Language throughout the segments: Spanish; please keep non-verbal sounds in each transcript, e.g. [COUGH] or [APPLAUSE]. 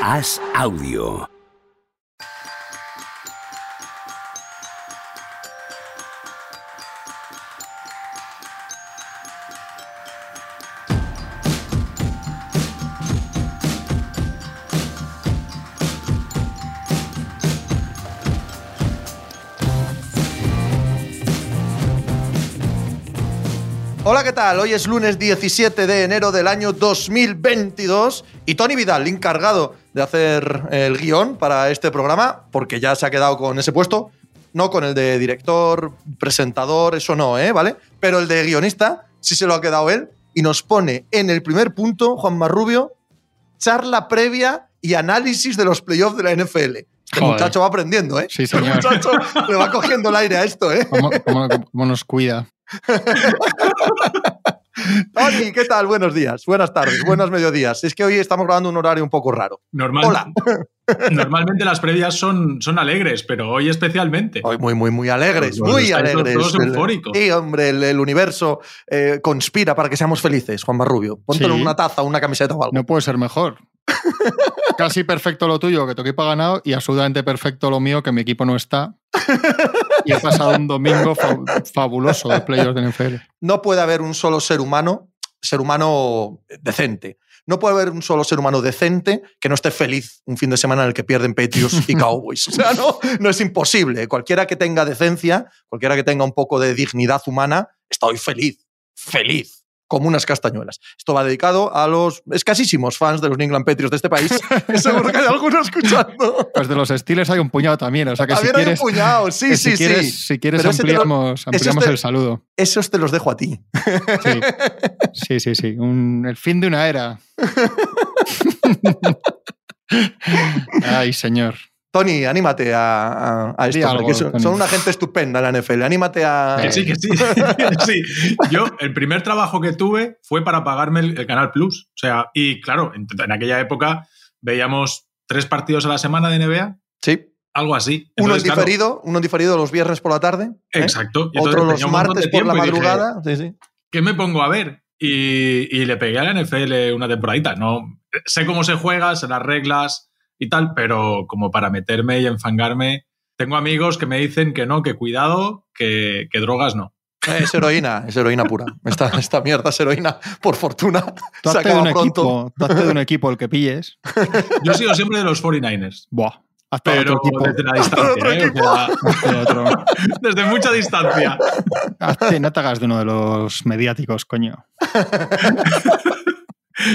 Haz audio. ¿Qué tal? Hoy es lunes 17 de enero del año 2022 y Tony Vidal, encargado de hacer el guion para este programa, porque ya se ha quedado con ese puesto, no con el de director, presentador, eso no, ¿eh? ¿Vale? Pero el de guionista sí se lo ha quedado él y nos pone en el primer punto, Juan Marrubio, charla previa y análisis de los playoffs de la NFL. Este Joder. muchacho va aprendiendo, ¿eh? Sí, Este señor. muchacho le va cogiendo el aire a esto, ¿eh? ¿Cómo, cómo- cómo nos cuida? Tony, ¿qué tal? Buenos días, buenas tardes, buenos mediodías. Es que hoy estamos grabando un horario un poco raro. Normal- Hola. [LAUGHS] Normalmente las previas son, son alegres, pero hoy especialmente. Hoy muy, muy, muy alegres, muy alegres. todos El- eufóricos. Sí, hombre, el, el universo eh, conspira para que seamos felices, Juan Sí. en una taza, una camiseta o algo. No puede ser mejor. [LAUGHS] Casi perfecto lo tuyo, que tu equipo ha ganado, y absolutamente perfecto lo mío, que mi equipo no está. [LAUGHS] Y he pasado un domingo fa- fabuloso de playoffs de NFL. No puede haber un solo ser humano, ser humano decente. No puede haber un solo ser humano decente que no esté feliz un fin de semana en el que pierden Patriots y [LAUGHS] Cowboys. O sea, no, no es imposible. Cualquiera que tenga decencia, cualquiera que tenga un poco de dignidad humana, está hoy feliz. Feliz. Como unas castañuelas. Esto va dedicado a los escasísimos fans de los New England Patriots de este país. que [LAUGHS] Seguro que hay algunos escuchando. Pues de los Steelers hay un puñado también, o sea que si También hay un quieres, puñado. Sí, sí, si quieres, sí. si quieres Pero lo- ampliamos, ese ampliamos te- el saludo. Esos te los dejo a ti. Sí, sí, sí. sí. Un- el fin de una era. [LAUGHS] Ay, señor. Tony, anímate a, a- esto. algo, porque son, una gente estupenda la NFL. Anímate a. Que sí, que sí. [LAUGHS] sí. Yo, el primer trabajo que tuve fue para pagarme el, el Canal Plus. O sea, y claro, en, en aquella época veíamos tres partidos a la semana de NBA, Sí. algo así. Uno en claro, diferido, uno en diferido los viernes por la tarde. ¿eh? Exacto. Y entonces Otro los martes por la dije, madrugada. Sí, sí. ¿Qué me pongo a ver? Y, y le pegué a la NFL una temporadita. No, sé cómo se juega, sé las reglas y tal, pero como para meterme y enfangarme, tengo amigos que me dicen que no, que cuidado, que, que drogas no. Eh, Es heroína, es heroína pura. Esta, [LAUGHS] esta mierda es heroína, por fortuna. Tú Se hazte de un pronto. equipo, tú hazte de un equipo el que pilles. [LAUGHS] Yo sigo siempre de los 49ers, Buah. De pero otro equipo. desde la distancia. Otro ¿eh? O equipo. sea, hazte de otro. [LAUGHS] desde mucha distancia. Hazte- no te hagas de uno de los mediáticos, coño.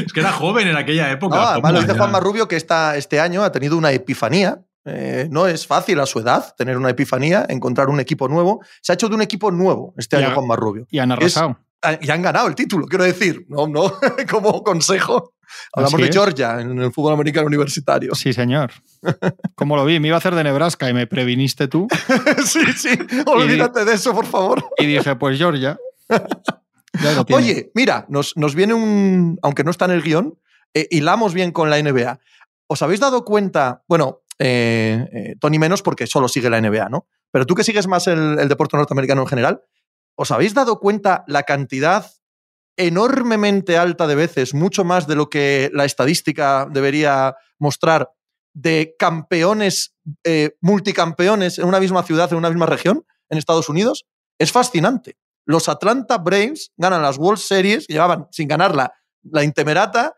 Es que era joven en aquella época. No, además lo Juanma, dice ya. Juan Marrubio que esta, este año ha tenido una epifanía. Eh, no es fácil a su edad tener una epifanía, encontrar un equipo nuevo. Se ha hecho de un equipo nuevo este Ya. año Juan Marrubio. Y han arrasado. Ah, Y han ganado el título, quiero decir. No, no, [LAUGHS] como consejo. Hablamos de es. Georgia en el fútbol americano universitario. Sí, señor. Como lo vi, me iba a hacer de Nebraska y me previniste tú. [LAUGHS] sí, sí. Olvídate de eso, por favor. Y dije, pues Georgia. [LAUGHS] Oye, mira, nos, nos viene un. Aunque no está en el guion, eh, hilamos bien con la NBA. ¿Os habéis dado cuenta? Bueno, eh, eh, Tony menos porque solo sigue la NBA, ¿no? Pero tú que sigues más el, el deporte norteamericano en general, ¿os habéis dado cuenta la cantidad enormemente alta de veces, mucho más de lo que la estadística debería mostrar, de campeones, eh, multicampeones en una misma ciudad, en una misma región, en Estados Unidos? Es fascinante. Los Atlanta Braves ganan las World Series, que llevaban sin ganarla la Intemerata.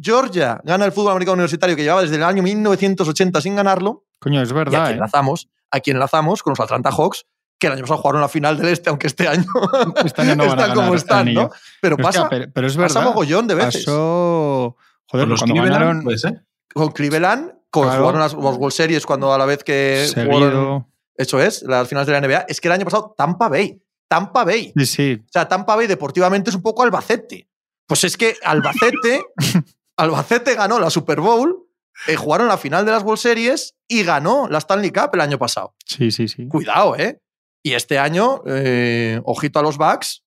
Georgia gana el fútbol americano universitario, que llevaba desde el año 1980 sin ganarlo. Coño, es Y verdad. aquí ¿eh? enlazamos, aquí enlazamos con los Atlanta Hawks, que el año pasado jugaron la final del Este, aunque este año [LAUGHS] Este año no [LAUGHS] están como ganar el están, anillo. ¿no? Pero Pero, es que, pasa, pero, pero es pasa verdad. mogollón de veces. Pasó. Joder, Con los cuando ganaron ser. Con Cleveland, con, Claro. jugaron las, las World Series cuando a la vez que jugaron, eso es, las finales de la NBA. Es que el año pasado Tampa Bay, Tampa Bay. Sí, sí. O sea, Tampa Bay deportivamente es un poco Albacete. Pues es que Albacete, [LAUGHS] Albacete ganó la Super Bowl, eh, jugaron la final de las World Series y ganó la Stanley Cup el año pasado. Sí, sí, sí. Cuidado, ¿eh? Y este año, eh, ojito a los Bucks,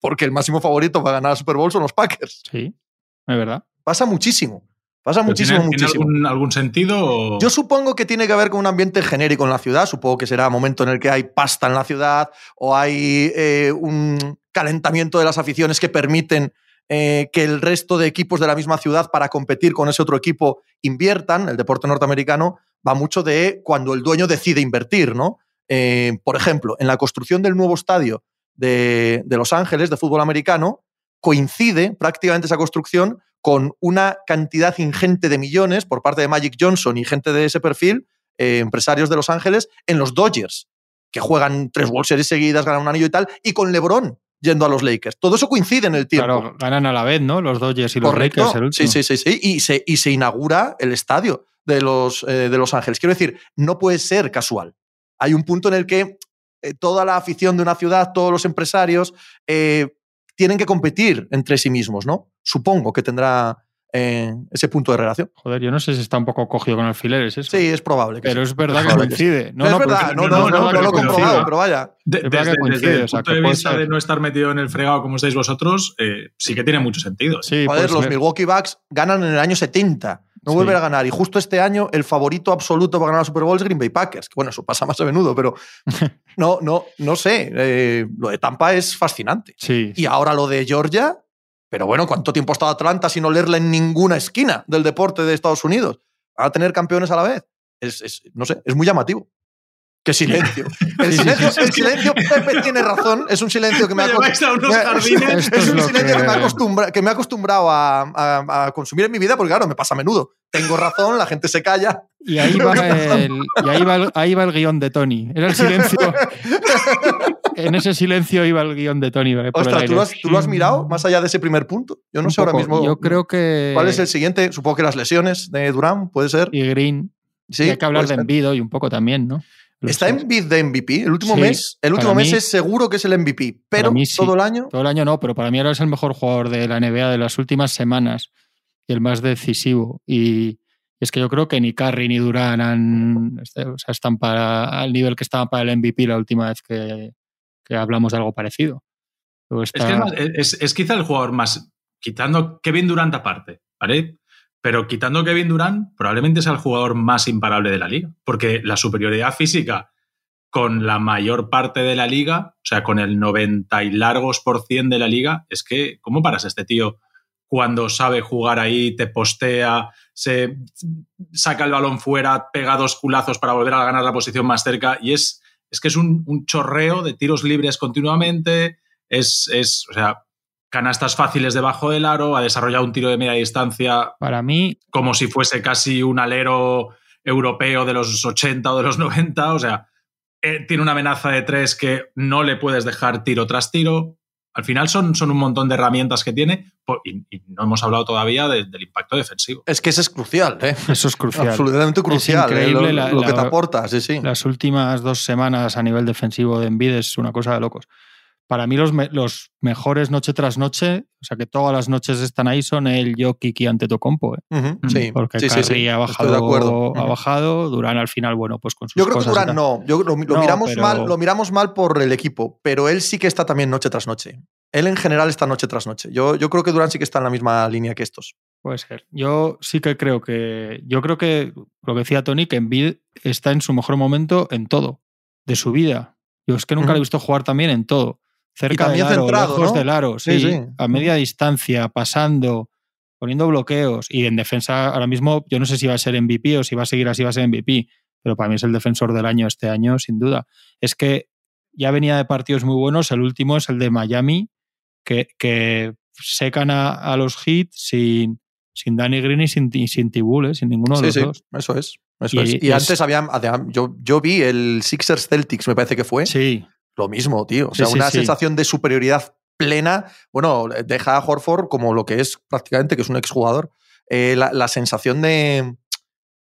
porque el máximo favorito para ganar la Super Bowl son los Packers. Sí, es verdad. Pasa muchísimo. Pasa ¿Pero muchísimo, ¿Tiene, tiene muchísimo. algún, algún sentido? o- Yo supongo que tiene que ver con un ambiente genérico en la ciudad. Supongo que será momento en el que hay pasta en la ciudad o hay eh, un calentamiento de las aficiones que permiten eh, que el resto de equipos de la misma ciudad para competir con ese otro equipo inviertan. El deporte norteamericano va mucho de cuando el dueño decide invertir, ¿no? Eh, por ejemplo, en la construcción del nuevo estadio de, de Los Ángeles de fútbol americano, coincide prácticamente esa construcción con una cantidad ingente de millones por parte de Magic Johnson y gente de ese perfil, eh, empresarios de Los Ángeles, en los Dodgers, que juegan tres World Series seguidas, ganan un anillo y tal, y con LeBron yendo a los Lakers. Todo eso coincide en el tiempo. Claro, ganan a la vez, ¿no? Los Dodgers y los. Lakers. El último. sí, sí, sí, sí. Y se, y se inaugura el estadio de los, eh, de los Ángeles. Quiero decir, no puede ser casual. Hay un punto en el que eh, toda la afición de una ciudad, todos los empresarios, eh, tienen que competir entre sí mismos, ¿no? Supongo que tendrá eh, ese punto de relación. Joder, yo no sé si está un poco cogido con alfileres eso. Sí, es probable que Pero sí. es verdad que coincide. No, es no, verdad, no, no, no, lo he comprobado, pero vaya. De- desde, coincide, desde el o sea, punto que de vista ser. de no estar metido en el fregado como estáis vosotros, eh, sí que tiene mucho sentido. Sí, Joder, los ser. Milwaukee Bucks ganan en el año 70. No Sí. vuelven a ganar. Y justo este año, el favorito absoluto para ganar la Super Bowl es Green Bay Packers. Que, Bueno, eso pasa más a menudo, pero [LAUGHS] no, no, no sé. eh, lo de Tampa es fascinante. Sí, Y ahora lo de Georgia. Pero bueno, ¿cuánto tiempo ha estado Atlanta sin olerla en ninguna esquina del deporte de Estados Unidos? Van a tener campeones a la vez. Es, es- no sé, es muy llamativo. ¡Qué silencio! [LAUGHS] El silencio, el silencio Pepe tiene razón. Es un silencio que me Me a unos jardines. [LAUGHS] Es un silencio que... que- me, acostumbra, que me he acostumbrado a, a- a consumir en mi vida, porque claro, me pasa a menudo. Tengo razón, la gente se calla. Y ahí va, el, y ahí, va el, ahí va el guion de Tony. Era el silencio. [LAUGHS] en ese silencio iba el guion de Tony. eh, Ostras, ¿tú lo, has, tú lo has mirado más allá de ese primer punto? Yo no Un sé ahora mismo. Yo creo que. ¿Cuál es el siguiente? Supongo que las lesiones de Durán, puede ser. Y Green. Sí, y hay que hablar de. Envido y un poco también, ¿no? Los Está en bid de MVP. El último Sí, mes, el último mes mí- es seguro que es el MVP. Pero mí sí. todo el año. Todo el año no, pero para mí ahora es el mejor jugador de la NBA de las últimas semanas y el más decisivo. Y es que yo creo que ni Curry ni Durán han, este, o sea, están para, al nivel que estaban para el MVP la última vez que, que hablamos de algo parecido. Es, que es, más- es- es quizá el jugador más, quitando Kevin Durant aparte, ¿vale? Pero quitando Kevin Durant, probablemente sea el jugador más imparable de la liga, porque la superioridad física con la mayor parte de la liga, o sea, con el 90 y largos por cien de la liga, es que, ¿cómo paras a este tío cuando sabe jugar ahí, te postea, se saca el balón fuera, pega dos culazos para volver a ganar la posición más cerca? Y es, es que es un, un chorreo de tiros libres continuamente, es, es, o sea, canastas fáciles debajo del aro, ha desarrollado un tiro de media distancia para mí, como si fuese casi un alero europeo de los 80 o de los 90, o sea, eh, tiene una amenaza de tres que no le puedes dejar tiro tras tiro. Al final son, son un montón de herramientas que tiene y, y no hemos hablado todavía de- del impacto defensivo. Es que ese es crucial, ¿eh? [LAUGHS] eso es crucial. Absolutamente crucial. ¿eh? increíble Lo, la- lo que la- te aporta, sí, sí. Las últimas dos semanas a nivel defensivo de Embiid es una cosa de locos. Para mí los, me- los mejores noche tras noche, o sea que todas las noches están ahí, son el Jokic y Antetokounmpo. ¿eh? Ujú, sí, Porque sí, sí, Curry sí. ha Estoy de acuerdo. bajado, ha bajado, Durán al final, bueno, pues con sus Yo creo que cosas Durán no. Yo, lo, lo No, miramos pero- mal, lo miramos mal por el equipo, pero él sí que está también noche tras noche. Él en general está noche tras noche. Yo, yo creo que Durán sí que está en la misma línea que estos. Puede ser. Yo sí que creo que. Yo creo que lo que decía Tony, que Embiid está en su mejor momento en todo, de su vida. Yo es que nunca le he visto jugar también en todo. Cerca del aro, centrado, lejos ¿no? del aro, Sí, sí, sí. a media distancia, pasando, poniendo bloqueos. Y en defensa, ahora mismo, yo no sé si va a ser MVP o si va a seguir así, va a ser MVP. Pero para mí es el defensor del año este año, sin duda. Es que ya venía de partidos muy buenos. El último es el de Miami, que, que secan a, a los Heat sin, sin Danny Green y sin, y sin Tibul, ¿eh? sin ninguno de Sí, los sí, dos. eso es. Eso Y es. Y es- antes había. Yo, yo vi el Sixers Celtics, me parece que fue. Sí, Lo mismo, tío. O sea, sí, una sí. sensación de superioridad plena. Bueno, deja a Horford como lo que es prácticamente, que es un exjugador. Eh, la, la sensación de,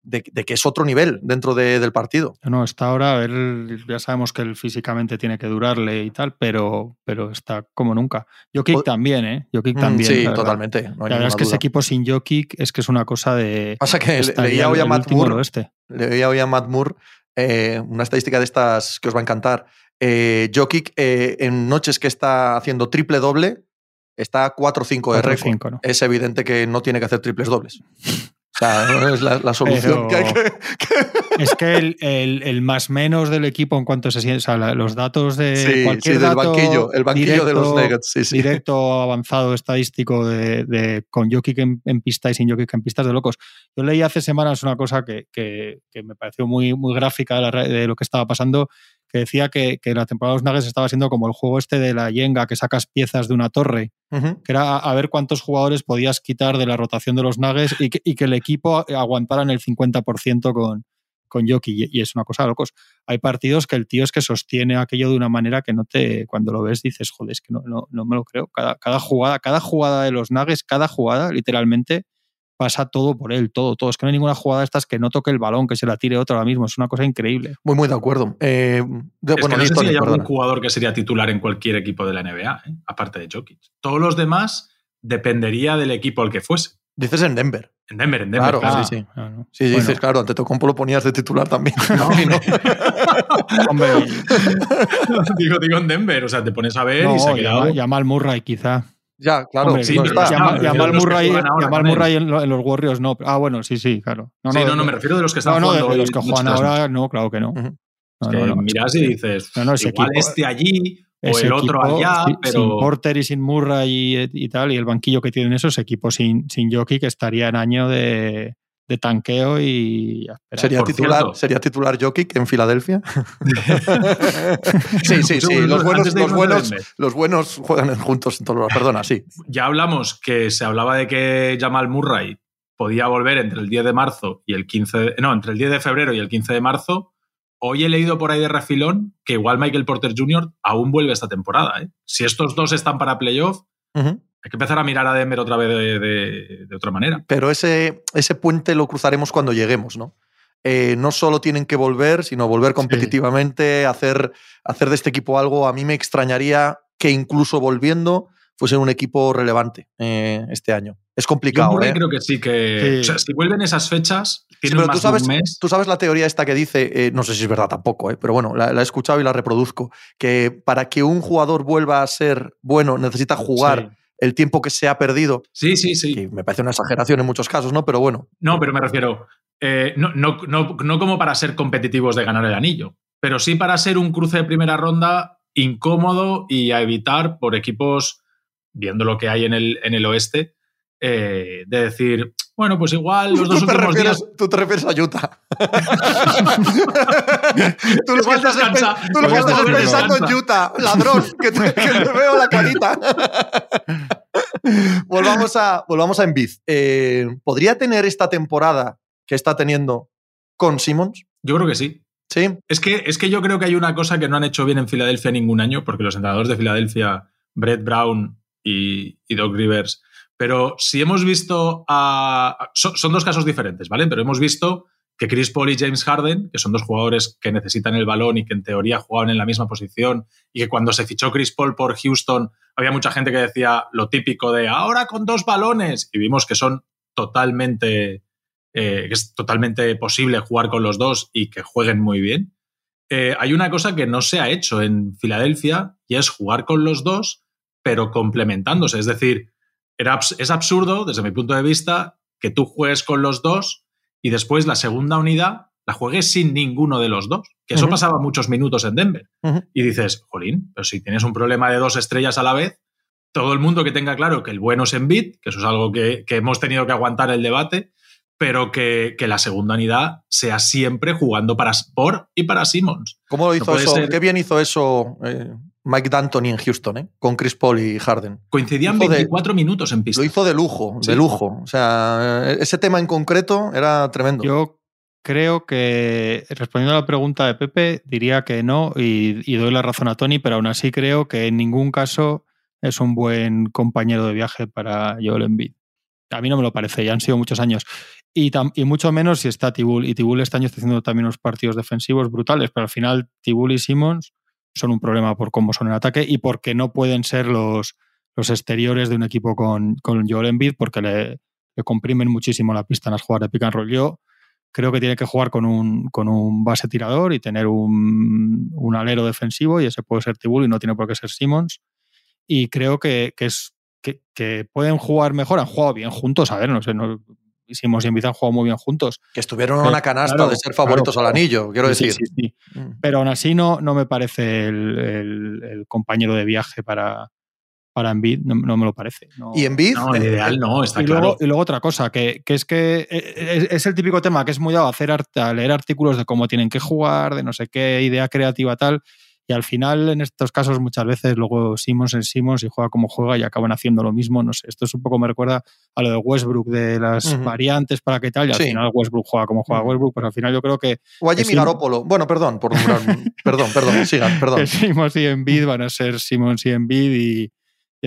de, de que es otro nivel dentro de- del partido. no, está ahora, a ver, ya sabemos que él físicamente tiene que durarle y tal, pero, pero está como nunca. Jokic O- también, ¿eh? Jokic Mm, también. sí, la totalmente. no hay La verdad es que ese equipo sin Jokic es que es una cosa de. Pasa que leía hoy a Matt Moore, leía hoy a Matt Moore eh, una estadística de estas que os va a encantar. Eh, Jokic, eh, en noches que está haciendo triple doble, está 4-5 de récord. cinco, ¿no? Es evidente que no tiene que hacer triples dobles. [LAUGHS] O sea, es la, la solución Pero- que hay que, que- Es que el, el, el, más menos del equipo en cuanto se siente, o sea, los datos de sí, cualquier sí, del dato banquillo, el banquillo directo, de los Nuggets, sí, sí. directo avanzado estadístico de, de con Jokic en, en, pista y sin Jokic en pistas de locos. Yo leí hace semanas una cosa que, que, que me pareció muy, muy gráfica de, la, de, lo que estaba pasando, que decía que, que, la temporada de los Nuggets estaba siendo como el juego este de la Yenga, que sacas piezas de una torre, uh -huh. que era a, ver cuántos jugadores podías quitar de la rotación de los Nuggets y que, y que el equipo aguantara en el 50% con, con Jokic y es una cosa de locos. Hay partidos que el tío es que sostiene aquello de una manera que no te, cuando lo ves dices, joder, es que no, no, no me lo creo. Cada, cada, jugada, cada jugada de los Nuggets, cada jugada, literalmente, pasa todo por él, todo, todo. Es que no hay ninguna jugada de estas que no toque el balón, que se la tire otro ahora mismo. Es una cosa increíble. Muy, muy de acuerdo. Eh, de, es bueno, que no sé si hay algún jugador que sería titular en cualquier equipo de la NBA, ¿eh? aparte de Jokic. Todos los demás dependería del equipo al que fuese. Dices en Denver. En Denver, en Denver. Claro, claro. sí, sí. Ah, no. Sí, Bueno. dices, claro, ante Tocompo lo ponías de titular también. [LAUGHS] No, no. Hombre, [LAUGHS] digo, digo en Denver, o sea, te pones a ver no, y se ha quedado. llama, llama al Murray, quizá. Ya, claro, Hombre, sí, no está. llama- que Murray, en, lo- en los Warriors, no. Ah, bueno, sí, sí, claro. No, sí, no, no, no, me refiero de los que están no, no, de, jugando. de los que juegan ahora, no, claro que no. Ujú. No, que no, no. miras y dices, No, no, ese igual equipo- este allí o Ese el otro equipo, allá, sin, pero sin Porter y sin Murray y, y tal, y el banquillo que tienen esos equipos sin, sin Jokic que estaría en año de, de tanqueo y esperar. ¿Sería titular, cierto. ¿Sería titular Jokic en Filadelfia? [LAUGHS] sí, sí, sí. Los buenos, los, buenos, los buenos juegan juntos en todos los. Perdona, sí. ya hablamos que se hablaba de que Jamal Murray podía volver entre el 10 de marzo y el 15 de, no, entre el 10 de febrero y el 15 de marzo. Hoy he leído por ahí de refilón que igual Michael Porter Jr. aún vuelve esta temporada. ¿eh? Si estos dos están para playoff, hay que empezar a mirar a Denver otra vez de, de- de otra manera. Pero ese, ese puente lo cruzaremos cuando lleguemos, ¿no? Eh, no solo tienen que volver, sino volver competitivamente, hacer, hacer de este equipo algo. A mí me extrañaría que incluso volviendo fuesen un equipo relevante eh, este año. Es Yo complicado, Murray ¿eh? creo que sí que. Sí. O sea, si vuelven esas fechas, Sí, pero más tú sabes, de un mes. tú sabes la teoría esta que dice, eh, no sé si es verdad tampoco, eh, pero bueno, la, la he escuchado y la reproduzco, que para que un jugador vuelva a ser bueno necesita jugar el tiempo que se ha perdido, Sí, sí, sí. que me parece una exageración en muchos casos, ¿no? Pero bueno, No, pero me refiero, eh, no, no, no, no como para ser competitivos de ganar el anillo, pero sí para ser un cruce de primera ronda incómodo y a evitar por equipos, viendo lo que hay en el, en el oeste, eh, de decir, bueno, pues igual los [LAUGHS] dos tú, te últimos refieres, días... tú te refieres a Utah. [LAUGHS] tú lo que estás, descansa, tú lo que estás pensando en Utah, ladrón, que te, que te veo la carita. [LAUGHS] volvamos a, volvamos a Embiid. Eh, ¿Podría tener esta temporada que está teniendo con Simmons? Yo creo que sí. Sí. Es que, es que yo creo que hay una cosa que no han hecho bien en Filadelfia ningún año, porque los entrenadores de Filadelfia, Brett Brown y, y Doc Rivers, pero si hemos visto. Son, dos casos diferentes, ¿vale? Pero hemos visto que Chris Paul y James Harden, que son dos jugadores que necesitan el balón y que en teoría jugaban en la misma posición, y que cuando se fichó Chris Paul por Houston, había mucha gente que decía lo típico de ahora con dos balones, y vimos que son totalmente eh, es totalmente posible jugar con los dos y que jueguen muy bien. Eh, hay una cosa que no se ha hecho en Filadelfia y es jugar con los dos, pero complementándose. Es decir, era, es absurdo, desde mi punto de vista, que tú juegues con los dos y después la segunda unidad la juegues sin ninguno de los dos. Que eso pasaba muchos minutos en Denver. Y dices, jolín, pero si tienes un problema de dos estrellas a la vez, todo el mundo que tenga claro que el bueno es Embiid, que eso es algo que, que hemos tenido que aguantar el debate, pero que, que la segunda unidad sea siempre jugando para, por y para Simmons. ¿Cómo lo hizo eso? ser. Qué bien hizo eso eh, Mike D'Antoni en Houston, ¿eh? con Chris Paul y Harden. Coincidían Hijo de- 24 minutos en pista. Lo hizo de lujo, Sí. de lujo. O sea, ese tema en concreto era tremendo. Yo creo que, respondiendo a la pregunta de Pepe, diría que no y, y doy la razón a Tony, pero aún así creo que en ningún caso es un buen compañero de viaje para Joel Embiid. A mí no me lo parece, ya han sido muchos años. Y, tam- y mucho menos si está Tibul. Y Tibul este año está haciendo también unos partidos defensivos brutales, pero al final Tibul y Simmons son un problema por cómo son en ataque y porque no pueden ser los, los exteriores de un equipo con, con Joel porque le, le comprimen muchísimo la pista en las jugadas de pick and roll. Yo creo que tiene que jugar con un, con un base tirador y tener un, un alero defensivo y ese puede ser Tibul y no tiene por qué ser Simmons. Y creo que, que es que, que pueden jugar mejor, han jugado bien juntos, a ver, no sé, no, Simmons y Embiid han jugado muy bien juntos. Que estuvieron en una canasta claro, de ser favoritos claro, al anillo, quiero Sí, decir. sí, sí. Mm. Pero aún así no, no me parece el, el- el compañero de viaje para, para Embiid, no, no me lo parece. no. Y Embiid, No, el eh, ideal no, está y, claro. luego, y luego otra cosa, que, que es que eh, es, es el típico tema que es muy dado a, hacer a leer artículos de cómo tienen que jugar, de no sé qué idea creativa tal, y al final en estos casos muchas veces luego Simmons es Simmons y juega como juega y acaban haciendo lo mismo, no sé, esto es un poco me recuerda a lo de Westbrook, de las variantes para qué tal, y al Sí. final Westbrook juega como juega. Westbrook, pues al final yo creo que o a Jimmy. Garoppolo. Bueno, perdón, por nombrar- [LAUGHS] perdón, perdón, sigan, perdón. que Simmons y Embiid van a ser Simmons y Embiid y, y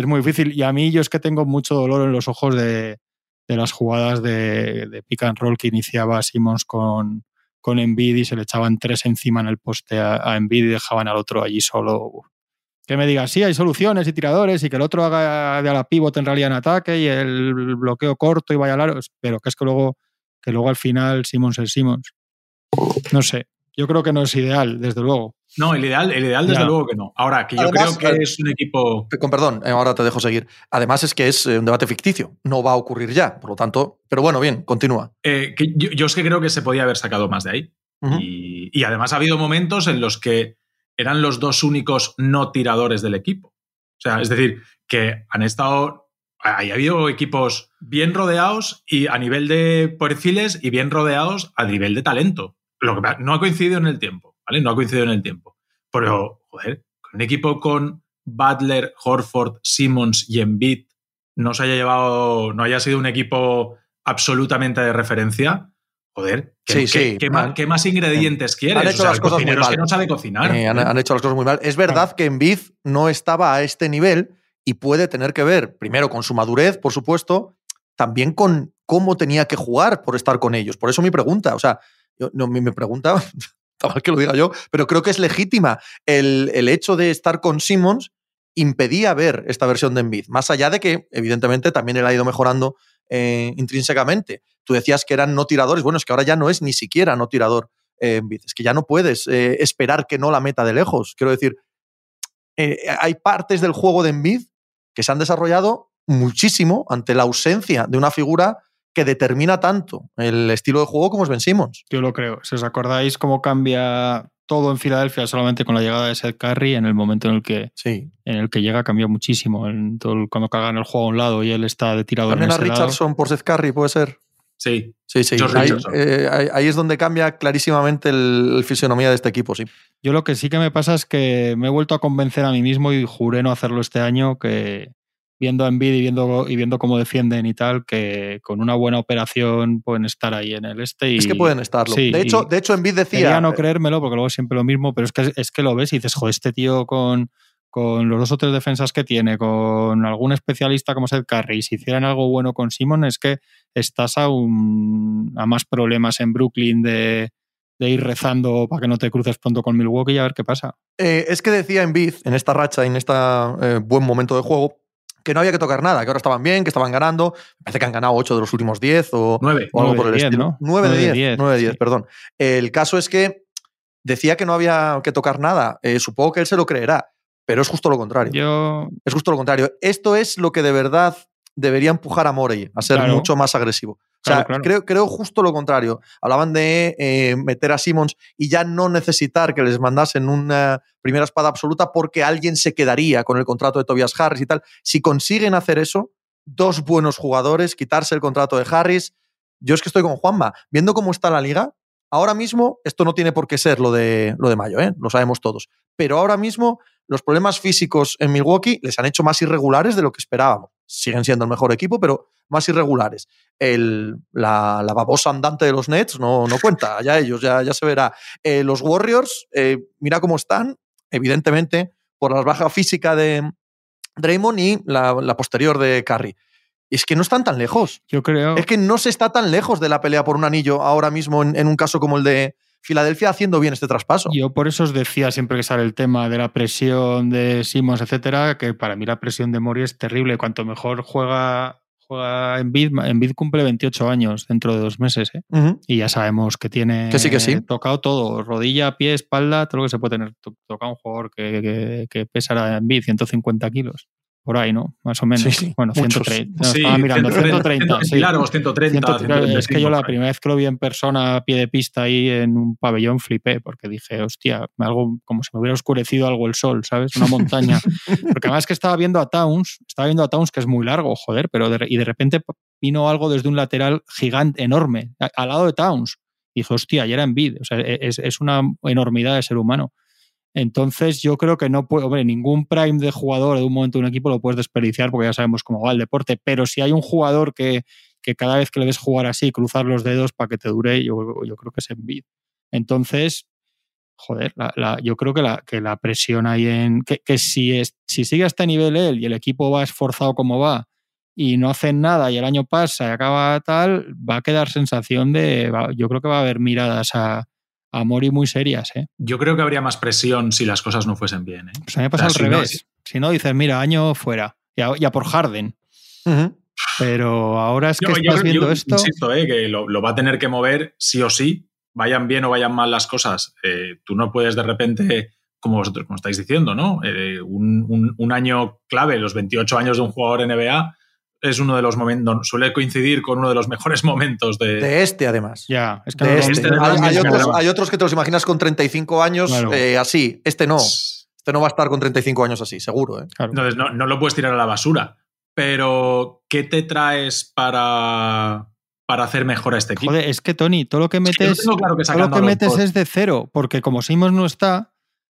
es muy difícil. Y a mí yo es que tengo mucho dolor en los ojos de, de las jugadas de, de pick and roll que iniciaba Simmons con, con Embiid y se le echaban tres encima en el poste a, a y dejaban al otro allí solo. Que me digan, sí, hay soluciones y tiradores y que el otro haga de a la pivot en realidad en ataque y el bloqueo corto y vaya al aro, pero que es que luego, que luego al final Simmons es Simmons. No sé, yo creo que no es ideal, desde luego. No, el ideal, el ideal desde Ya. luego que no. Ahora, que yo Además, creo que eh, es un equipo. Con perdón, eh, ahora te dejo seguir. Además es que es eh, un debate ficticio, no va a ocurrir ya, por lo tanto, pero bueno, bien, continúa. eh, que yo, yo es que creo que se podía haber sacado más de ahí. Y, y además ha habido momentos en los que eran los dos únicos no tiradores del equipo. O sea, es decir, que han estado. Hay habido equipos bien rodeados y a nivel de perfiles y bien rodeados a nivel de talento. Lo que no ha coincidido en el tiempo, ¿vale? No ha coincidido en el tiempo. Pero, joder, un equipo con Butler, Horford, Simmons y Embiid no se haya llevado, no haya sido un equipo absolutamente de referencia, joder, ¿qué, Sí, qué- sí, qué han- más, qué más ingredientes quieres? han hecho O sea, las cosas muy es que mal. no sabe cocinar. Eh, han, han hecho las cosas muy mal. Es verdad que Embiid no estaba a este nivel y puede tener que ver, primero, con su madurez, por supuesto, también con cómo tenía que jugar por estar con ellos. Por eso mi pregunta, o sea, yo, no, mi, mi pregunta, está mal que lo diga yo, pero creo que es legítima. El, el hecho de estar con Simmons impedía ver esta versión de Embiid, más allá de que, evidentemente, también él ha ido mejorando eh, intrínsecamente. Tú decías que eran no tiradores, bueno, es que ahora ya no es ni siquiera no tirador eh, Embiid, es que ya no puedes eh, esperar que no la meta de lejos. Quiero decir, eh, hay partes del juego de Embiid que se han desarrollado muchísimo ante la ausencia de una figura que determina tanto el estilo de juego como es Ben Simmons. Yo lo creo. Si os acordáis cómo cambia todo en Filadelfia solamente con la llegada de Seth Curry, en el momento en el que, Sí. en el que llega cambió muchísimo. En todo el- cuando cargan el juego a un lado y él está de tirador También en a ese lado. Richardson por Seth Curry, puede ser. Sí. Sí, sí. Ahí, eh, ahí- ahí es donde cambia clarísimamente el, el fisionomía de este equipo, sí. Yo lo que sí que me pasa es que me he vuelto a convencer a mí mismo y juré no hacerlo este año, que viendo a Envid y viendo, y viendo cómo defienden y tal, que con una buena operación pueden estar ahí en el este. Y, es que pueden estarlo. sí, de, hecho, de hecho, Embiid decía... Quería no creérmelo porque luego es siempre lo mismo, pero es que, es que lo ves y dices, joder, este tío con, con los dos o tres defensas que tiene, con algún especialista como Seth Curry, y si hicieran algo bueno con Simon, es que estás a, un, a más problemas en Brooklyn de, de ir rezando para que no te cruces pronto con Milwaukee y a ver qué pasa. Eh, es que decía Embiid en esta racha y en este buen momento de juego que no había que tocar nada, que ahora estaban bien, que estaban ganando. Parece que han ganado 8 de los últimos 10 o, Nueve. o algo Nueve por el de diez, estilo. ¿no? 9 de Nueve de 10. diez, 9 de 10, sí. perdón. El caso es que decía que no había que tocar nada. Eh, supongo que él se lo creerá, pero es justo lo contrario. Yo, Es justo lo contrario. Esto es lo que de verdad debería empujar a Morey a ser Claro. mucho más agresivo. O sea, claro. Creo, creo justo lo contrario. Hablaban de eh, meter a Simmons y ya no necesitar que les mandasen una primera espada absoluta porque alguien se quedaría con el contrato de Tobias Harris y tal. Si consiguen hacer eso, dos buenos jugadores, quitarse el contrato de Harris, yo es que estoy con Juanma. Viendo cómo está la liga, ahora mismo esto no tiene por qué ser lo de, lo de mayo, ¿eh? lo sabemos todos. Pero ahora mismo los problemas físicos en Milwaukee les han hecho más irregulares de lo que esperábamos. Siguen siendo el mejor equipo, pero más irregulares. El, la, la babosa andante de los Nets no, no cuenta, ya ellos, ya, ya se verá. Eh, los Warriors, eh, mira cómo están, evidentemente, por la baja física de Draymond y la, la posterior de Curry. Es que no están tan lejos. yo creo. Es que no se está tan lejos de la pelea por un anillo ahora mismo en, en un caso como el de Filadelfia haciendo bien este traspaso. Yo por eso os decía siempre que sale el tema de la presión de Simmons, etcétera, que para mí la presión de Mori es terrible. Cuanto mejor juega, juega Embiid, Embiid cumple 28 años dentro de dos meses, ¿eh? Y ya sabemos que tiene Que sí, que sí. tocado todo, rodilla, pie, espalda, todo lo que se puede tener to- tocado un jugador que, que, que pesa en Embiid, 150 kilos. Por ahí, ¿no? Más o menos. Sí, sí, bueno, muchos. 130. No, Sí, estaba mirando, 130. sí. Largos, 130. 130, es que yo la 135, primera vez que lo vi en persona a pie de pista ahí en un pabellón flipé porque dije, hostia, algo como si me hubiera oscurecido algo el sol, ¿sabes? Una montaña. [LAUGHS] Porque además que estaba viendo a Towns, estaba viendo a Towns que es muy largo, joder, pero de, y de repente vino algo desde un lateral gigante, enorme, a- al lado de Towns. Y dije, hostia, y era Embiid. O sea, e, es, es una enormidad de ser humano. Entonces yo creo que no puede, hombre, ningún prime de jugador de un momento de un equipo lo puedes desperdiciar porque ya sabemos cómo va el deporte, pero si hay un jugador que, que cada vez que le ves jugar así, cruzar los dedos para que te dure, yo, yo creo que es Embiid. Entonces, joder, yo creo que la, que la presión ahí en. que, que si, es, si sigue a este nivel él y el equipo va esforzado como va y no hacen nada y el año pasa y acaba tal, va a quedar sensación de. yo creo que va a haber miradas a, a Mori muy serias, ¿eh? Yo creo que habría más presión si las cosas no fuesen bien. ¿eh? Pues a mí me pasa O al si no- revés. Si no, dices, mira, año fuera. Ya, ya por Harden. Pero ahora es que Yo- yo- estás yo viendo esto. Insisto, eh, que lo, lo va a tener que mover sí o sí, vayan bien o vayan mal las cosas. Eh, tú no puedes de repente, como vosotros como estáis diciendo, ¿no? Eh, un, un- un año clave, los 28 años de un jugador NBA, es uno de los momentos, suele coincidir con uno de los mejores momentos de. De este, además. Ya, es que De no- este. este hay, de hay 2019. otros, hay otros que te los imaginas con 35 años Claro. eh, así. Este no. Este no va a estar con 35 años así, seguro. ¿eh? claro. Entonces, no, no lo puedes tirar a la basura. Pero, ¿qué te traes para, para hacer mejor a este equipo? Joder, es que Tony, todo lo que metes, tengo claro que todo lo que metes es de cero, porque como Simons no está,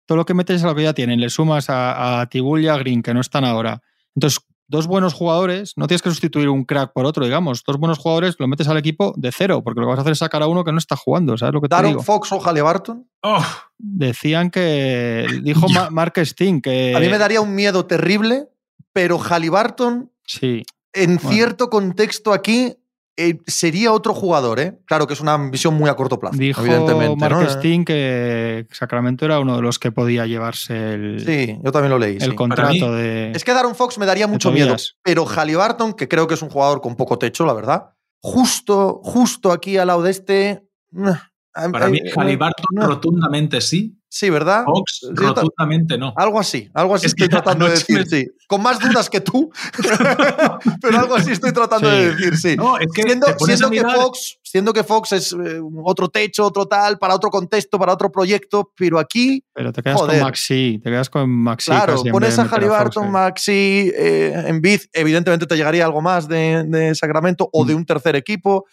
todo lo que metes es a lo que ya tienen. Le sumas a, a Tibul y a Green, que no están ahora. Entonces, dos buenos jugadores, no tienes que sustituir un crack por otro, digamos. Dos buenos jugadores lo metes al equipo de cero, porque lo que vas a hacer es sacar a uno que no está jugando, ¿sabes lo que te Daron digo? Fox o Halliburton. Oh, Decían que. [LAUGHS] Dijo Ma- Mark Sting que. A mí me daría un miedo terrible, pero Halliburton, Sí. en Bueno. cierto contexto aquí, eh, sería otro jugador, ¿eh? Claro que es una visión muy a corto plazo, Dijo evidentemente. Mark ¿no? Sting que Sacramento era uno de los que podía llevarse el, Sí, yo también lo leí. el sí. contrato de. Es que Daron Fox me daría mucho miedo, pero Halliburton, que creo que es un jugador con poco techo, la verdad, justo, justo aquí al lado de este. para mí, eh, Halliburton rotundamente sí, Sí, ¿verdad? Fox Sí, rotundamente no. Algo así, algo así Es que estoy tratando de decir, me- sí. Con más dudas que tú, [LAUGHS] pero algo así estoy tratando Sí. de decir, sí. No, es que siendo, que mirar- Fox, siendo que Fox es eh, otro techo, otro tal, para otro contexto, para otro proyecto, pero aquí, Pero te quedas Joder. con Maxi, te quedas con Maxi. claro, en pones a Halliburton. Maxi, eh, Embiid, evidentemente te llegaría algo más de, de Sacramento o de un tercer equipo.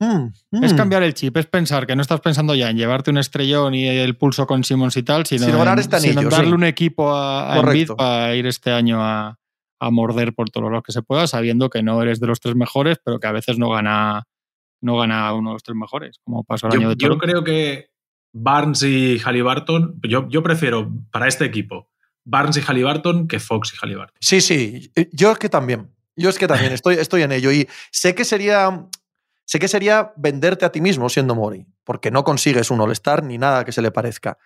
Mm, Es mm. cambiar el chip, es pensar que no estás pensando ya en llevarte un estrellón y el pulso con Simmons y tal, sino, en, este sino en anillo, darle sí. un equipo a, a. Embiid para ir este año a, a morder por todos los que se pueda, sabiendo que no eres de los tres mejores, pero que a veces no gana, no gana uno de los tres mejores, como pasó el año Yo, de yo Toronto. creo que Barnes y Halliburton, yo, yo prefiero para este equipo Barnes y Halliburton que Fox y Halliburton. Sí, sí. Yo es que también. Yo es que también [LAUGHS] estoy, estoy en ello. Y sé que sería. Sé que sería venderte a ti mismo siendo Mori, porque no consigues un All-Star ni nada que se le parezca.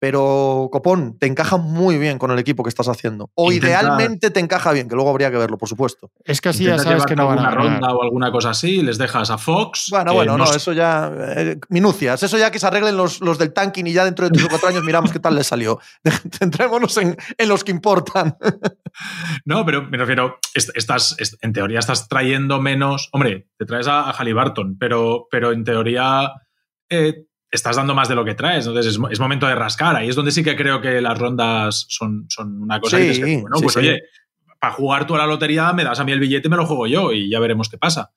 Pero, Copón, te encaja muy bien con el equipo que estás haciendo. O idealmente te encaja bien, que luego habría que verlo, por supuesto. Es que así ya sabes que no van a alguna ganar. ronda o alguna cosa así, les dejas a Fox. Bueno, bueno, no, eso ya. eh, minucias. Eso ya que se arreglen los, los del tanking y ya dentro de tres o cuatro años miramos qué tal les salió. [LAUGHS] Centrémonos en, en los que importan. No, pero me refiero, est- estás, est- en teoría estás trayendo menos. Hombre, te traes a, a Halliburton, pero, pero en teoría eh, estás dando más de lo que traes. Entonces es, mo- es momento de rascar. Ahí es donde sí que creo que las rondas son, son una cosa. Sí, que dices, bueno, sí, pues sí. oye, para jugar tú a la lotería me das a mí el billete y me lo juego yo y ya veremos qué pasa.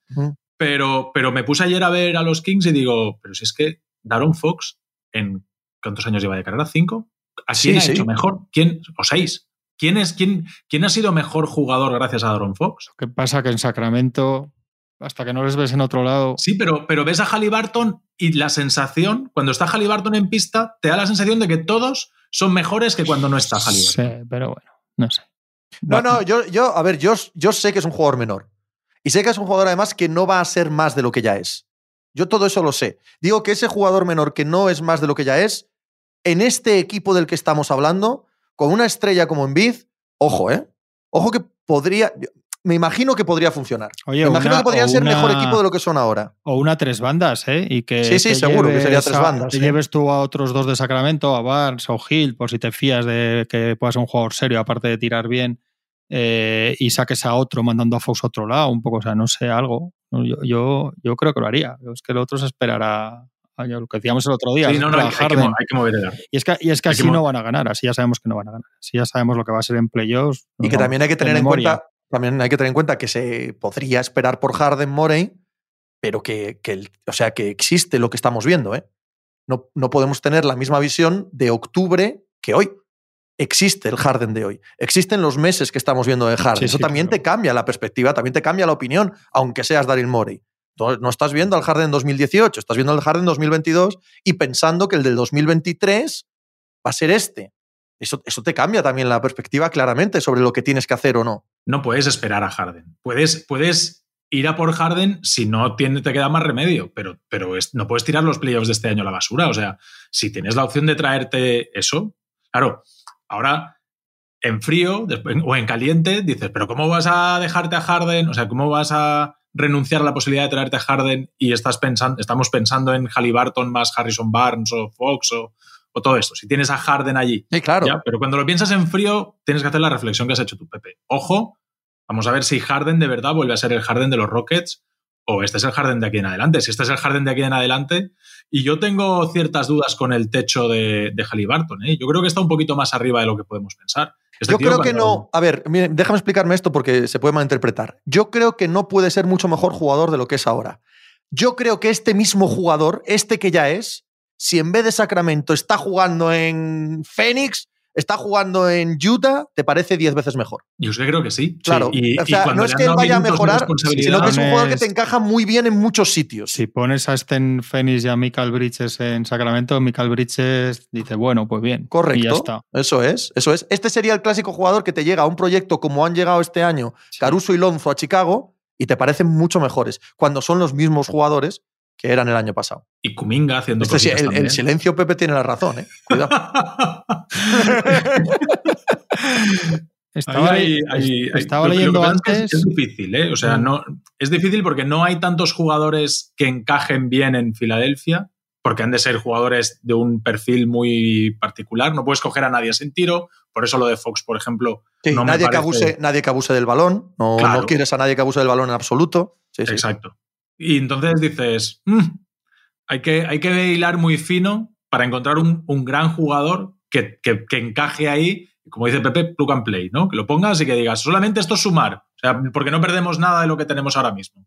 Pero, pero me puse ayer a ver a los Kings y digo, pero si es que Daron Fox en ¿cuántos años lleva de carrera? ¿Cinco? ¿A quién ha hecho mejor? ¿Quién? ¿O seis? ¿Quién, es, quién, ¿Quién ha sido mejor jugador gracias a Daron Fox? Lo que pasa que en Sacramento, hasta que no les ves en otro lado, Sí, pero, pero ves a Halliburton y la sensación, cuando está Halliburton en pista, te da la sensación de que todos son mejores que cuando no está Halliburton. Sí, pero bueno, no sé. No, no, yo, yo, a ver, yo, yo sé que es un jugador menor. Y sé que es un jugador además que no va a ser más de lo que ya es. Yo todo eso lo sé. Digo que ese jugador menor que no es más de lo que ya es, en este equipo del que estamos hablando, con una estrella como Embiid, ojo, ¿eh? Ojo que podría, me imagino que podría funcionar. Oye, me imagino una- que podrían ser mejor equipo de lo que son ahora. O una tres bandas, ¿eh? Y que Sí, sí, te seguro que sería tres a- bandas, Te sí. lleves tú a otros dos de Sacramento, a Barnes o Hill, por si te fías de que puedas ser un jugador serio, aparte de tirar bien. eh, y saques a otro mandando a Fox a otro lado, un poco, o sea, no sé, algo. Yo, yo, yo creo que lo haría. Es que el otro se esperará lo que decíamos el otro día. Sí, no, no, hay, que, mover el Y es que, y es que así no van a ganar, así ya sabemos que no van a ganar. Así ya sabemos lo que va a ser en playoffs. Y que también hay que tener en, cuenta, también hay que tener en cuenta que se podría esperar por Harden Morey, pero que, que, o sea, que existe lo que estamos viendo, ¿eh? No, no podemos tener la misma visión de octubre que hoy existe el Harden de hoy. Existen los meses que estamos viendo de Harden. Eso también te cambia la perspectiva, también te cambia la opinión, aunque seas Daryl Morey. No estás viendo al Harden 2018, estás viendo al Harden 2022 y pensando que el del 2023 va a ser este. Eso, eso te cambia también la perspectiva claramente sobre lo que tienes que hacer o no. No puedes esperar a Harden. Puedes, puedes ir a por Harden si no te queda más remedio, pero, pero no puedes tirar los playoffs de este año a la basura. O sea, si tienes la opción de traerte eso, claro, ahora en frío o en caliente dices, pero ¿cómo vas a dejarte a Harden? O sea, ¿cómo vas a renunciar a la posibilidad de traerte a Harden y estás pensando, estamos pensando en Halliburton más Harrison Barnes o Fox o, todo esto. Si tienes a Harden allí. claro. pero cuando lo piensas en frío, tienes que hacer la reflexión que has hecho tú, Pepe. Ojo, vamos a ver si Harden de verdad vuelve a ser el Harden de los Rockets o este es el Harden de aquí en adelante. Si este es el Harden de aquí en adelante, y yo tengo ciertas dudas con el techo de, de Halliburton, ¿eh? yo creo que está un poquito más arriba de lo que podemos pensar. Este yo creo que no. A ver, déjame explicarme esto porque se puede malinterpretar. Yo creo que no puede ser mucho mejor jugador de lo que es ahora. Yo creo que este mismo jugador, este que ya es, si en vez de Sacramento está jugando en Phoenix, está jugando en Utah, te parece 10 veces mejor. Yo creo que sí. Claro. o sea, no es que él vaya a mejorar, sino que es un jugador que te encaja muy bien en muchos sitios. Si pones a Sten Phoenix y a Michael Bridges en Sacramento, Michael Bridges dice, bueno, pues bien. Correcto. Y ya está. Eso es, eso es. Este sería el clásico jugador que te llega a un proyecto como han llegado este año Caruso y Lonzo a Chicago y te parecen mucho mejores, cuando son los mismos jugadores que eran el año pasado. Y Kuminga haciendo este, el, el, silencio Pepe tiene la razón, ¿eh? Cuidado. estaba, leyendo antes. Es, difícil, ¿eh? O sea, mm. no, es difícil porque no hay tantos jugadores que encajen bien en Filadelfia, porque han de ser jugadores de un perfil muy particular. No puedes coger a nadie sin tiro. Por eso lo de Fox, por ejemplo. nadie, que abuse, nadie que abuse del balón. No, no, quieres a nadie que abuse del balón en absoluto. Exacto. Y entonces dices, mm, hay, que, hay que hilar muy fino para encontrar un, gran jugador que, encaje ahí, como dice Pepe, plug and play, ¿no? Que lo pongas y que digas, solamente esto es sumar, o sea, porque no perdemos nada de lo que tenemos ahora mismo.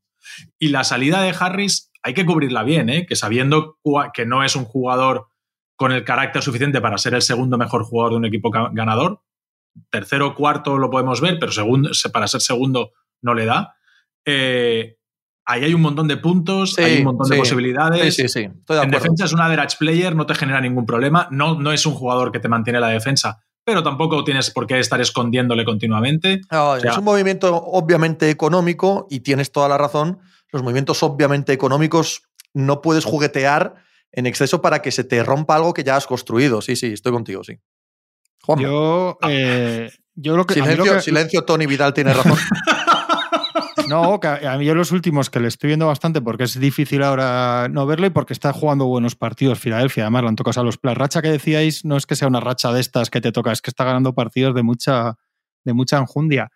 Y la salida de Harris hay que cubrirla bien, ¿eh? Que sabiendo que no es un jugador con el carácter suficiente para ser el segundo mejor jugador de un equipo ganador, tercero o cuarto lo podemos ver, pero segundo, para ser segundo no le da. Eh, ahí hay un montón de puntos, hay un montón de posibilidades. Sí, sí, sí. en defensa es un average player, no te genera ningún problema. No, no es un jugador que te mantiene la defensa, pero tampoco tienes por qué estar escondiéndole continuamente. es un movimiento obviamente económico y tienes toda la razón. Los movimientos obviamente económicos no puedes juguetear en exceso para que se te rompa algo que ya has construido. Sí, sí, estoy contigo, sí. Yo, eh, yo lo que, silencio, silencio, Tony Vidal tiene razón. [LAUGHS] No, a mí yo los últimos que le estoy viendo bastante porque es difícil ahora no verlo y porque está jugando buenos partidos Filadelfia. Además, lo han tocado a los La racha que decíais no es que sea una racha de estas que te toca, es que está ganando partidos de mucha, de mucha enjundia.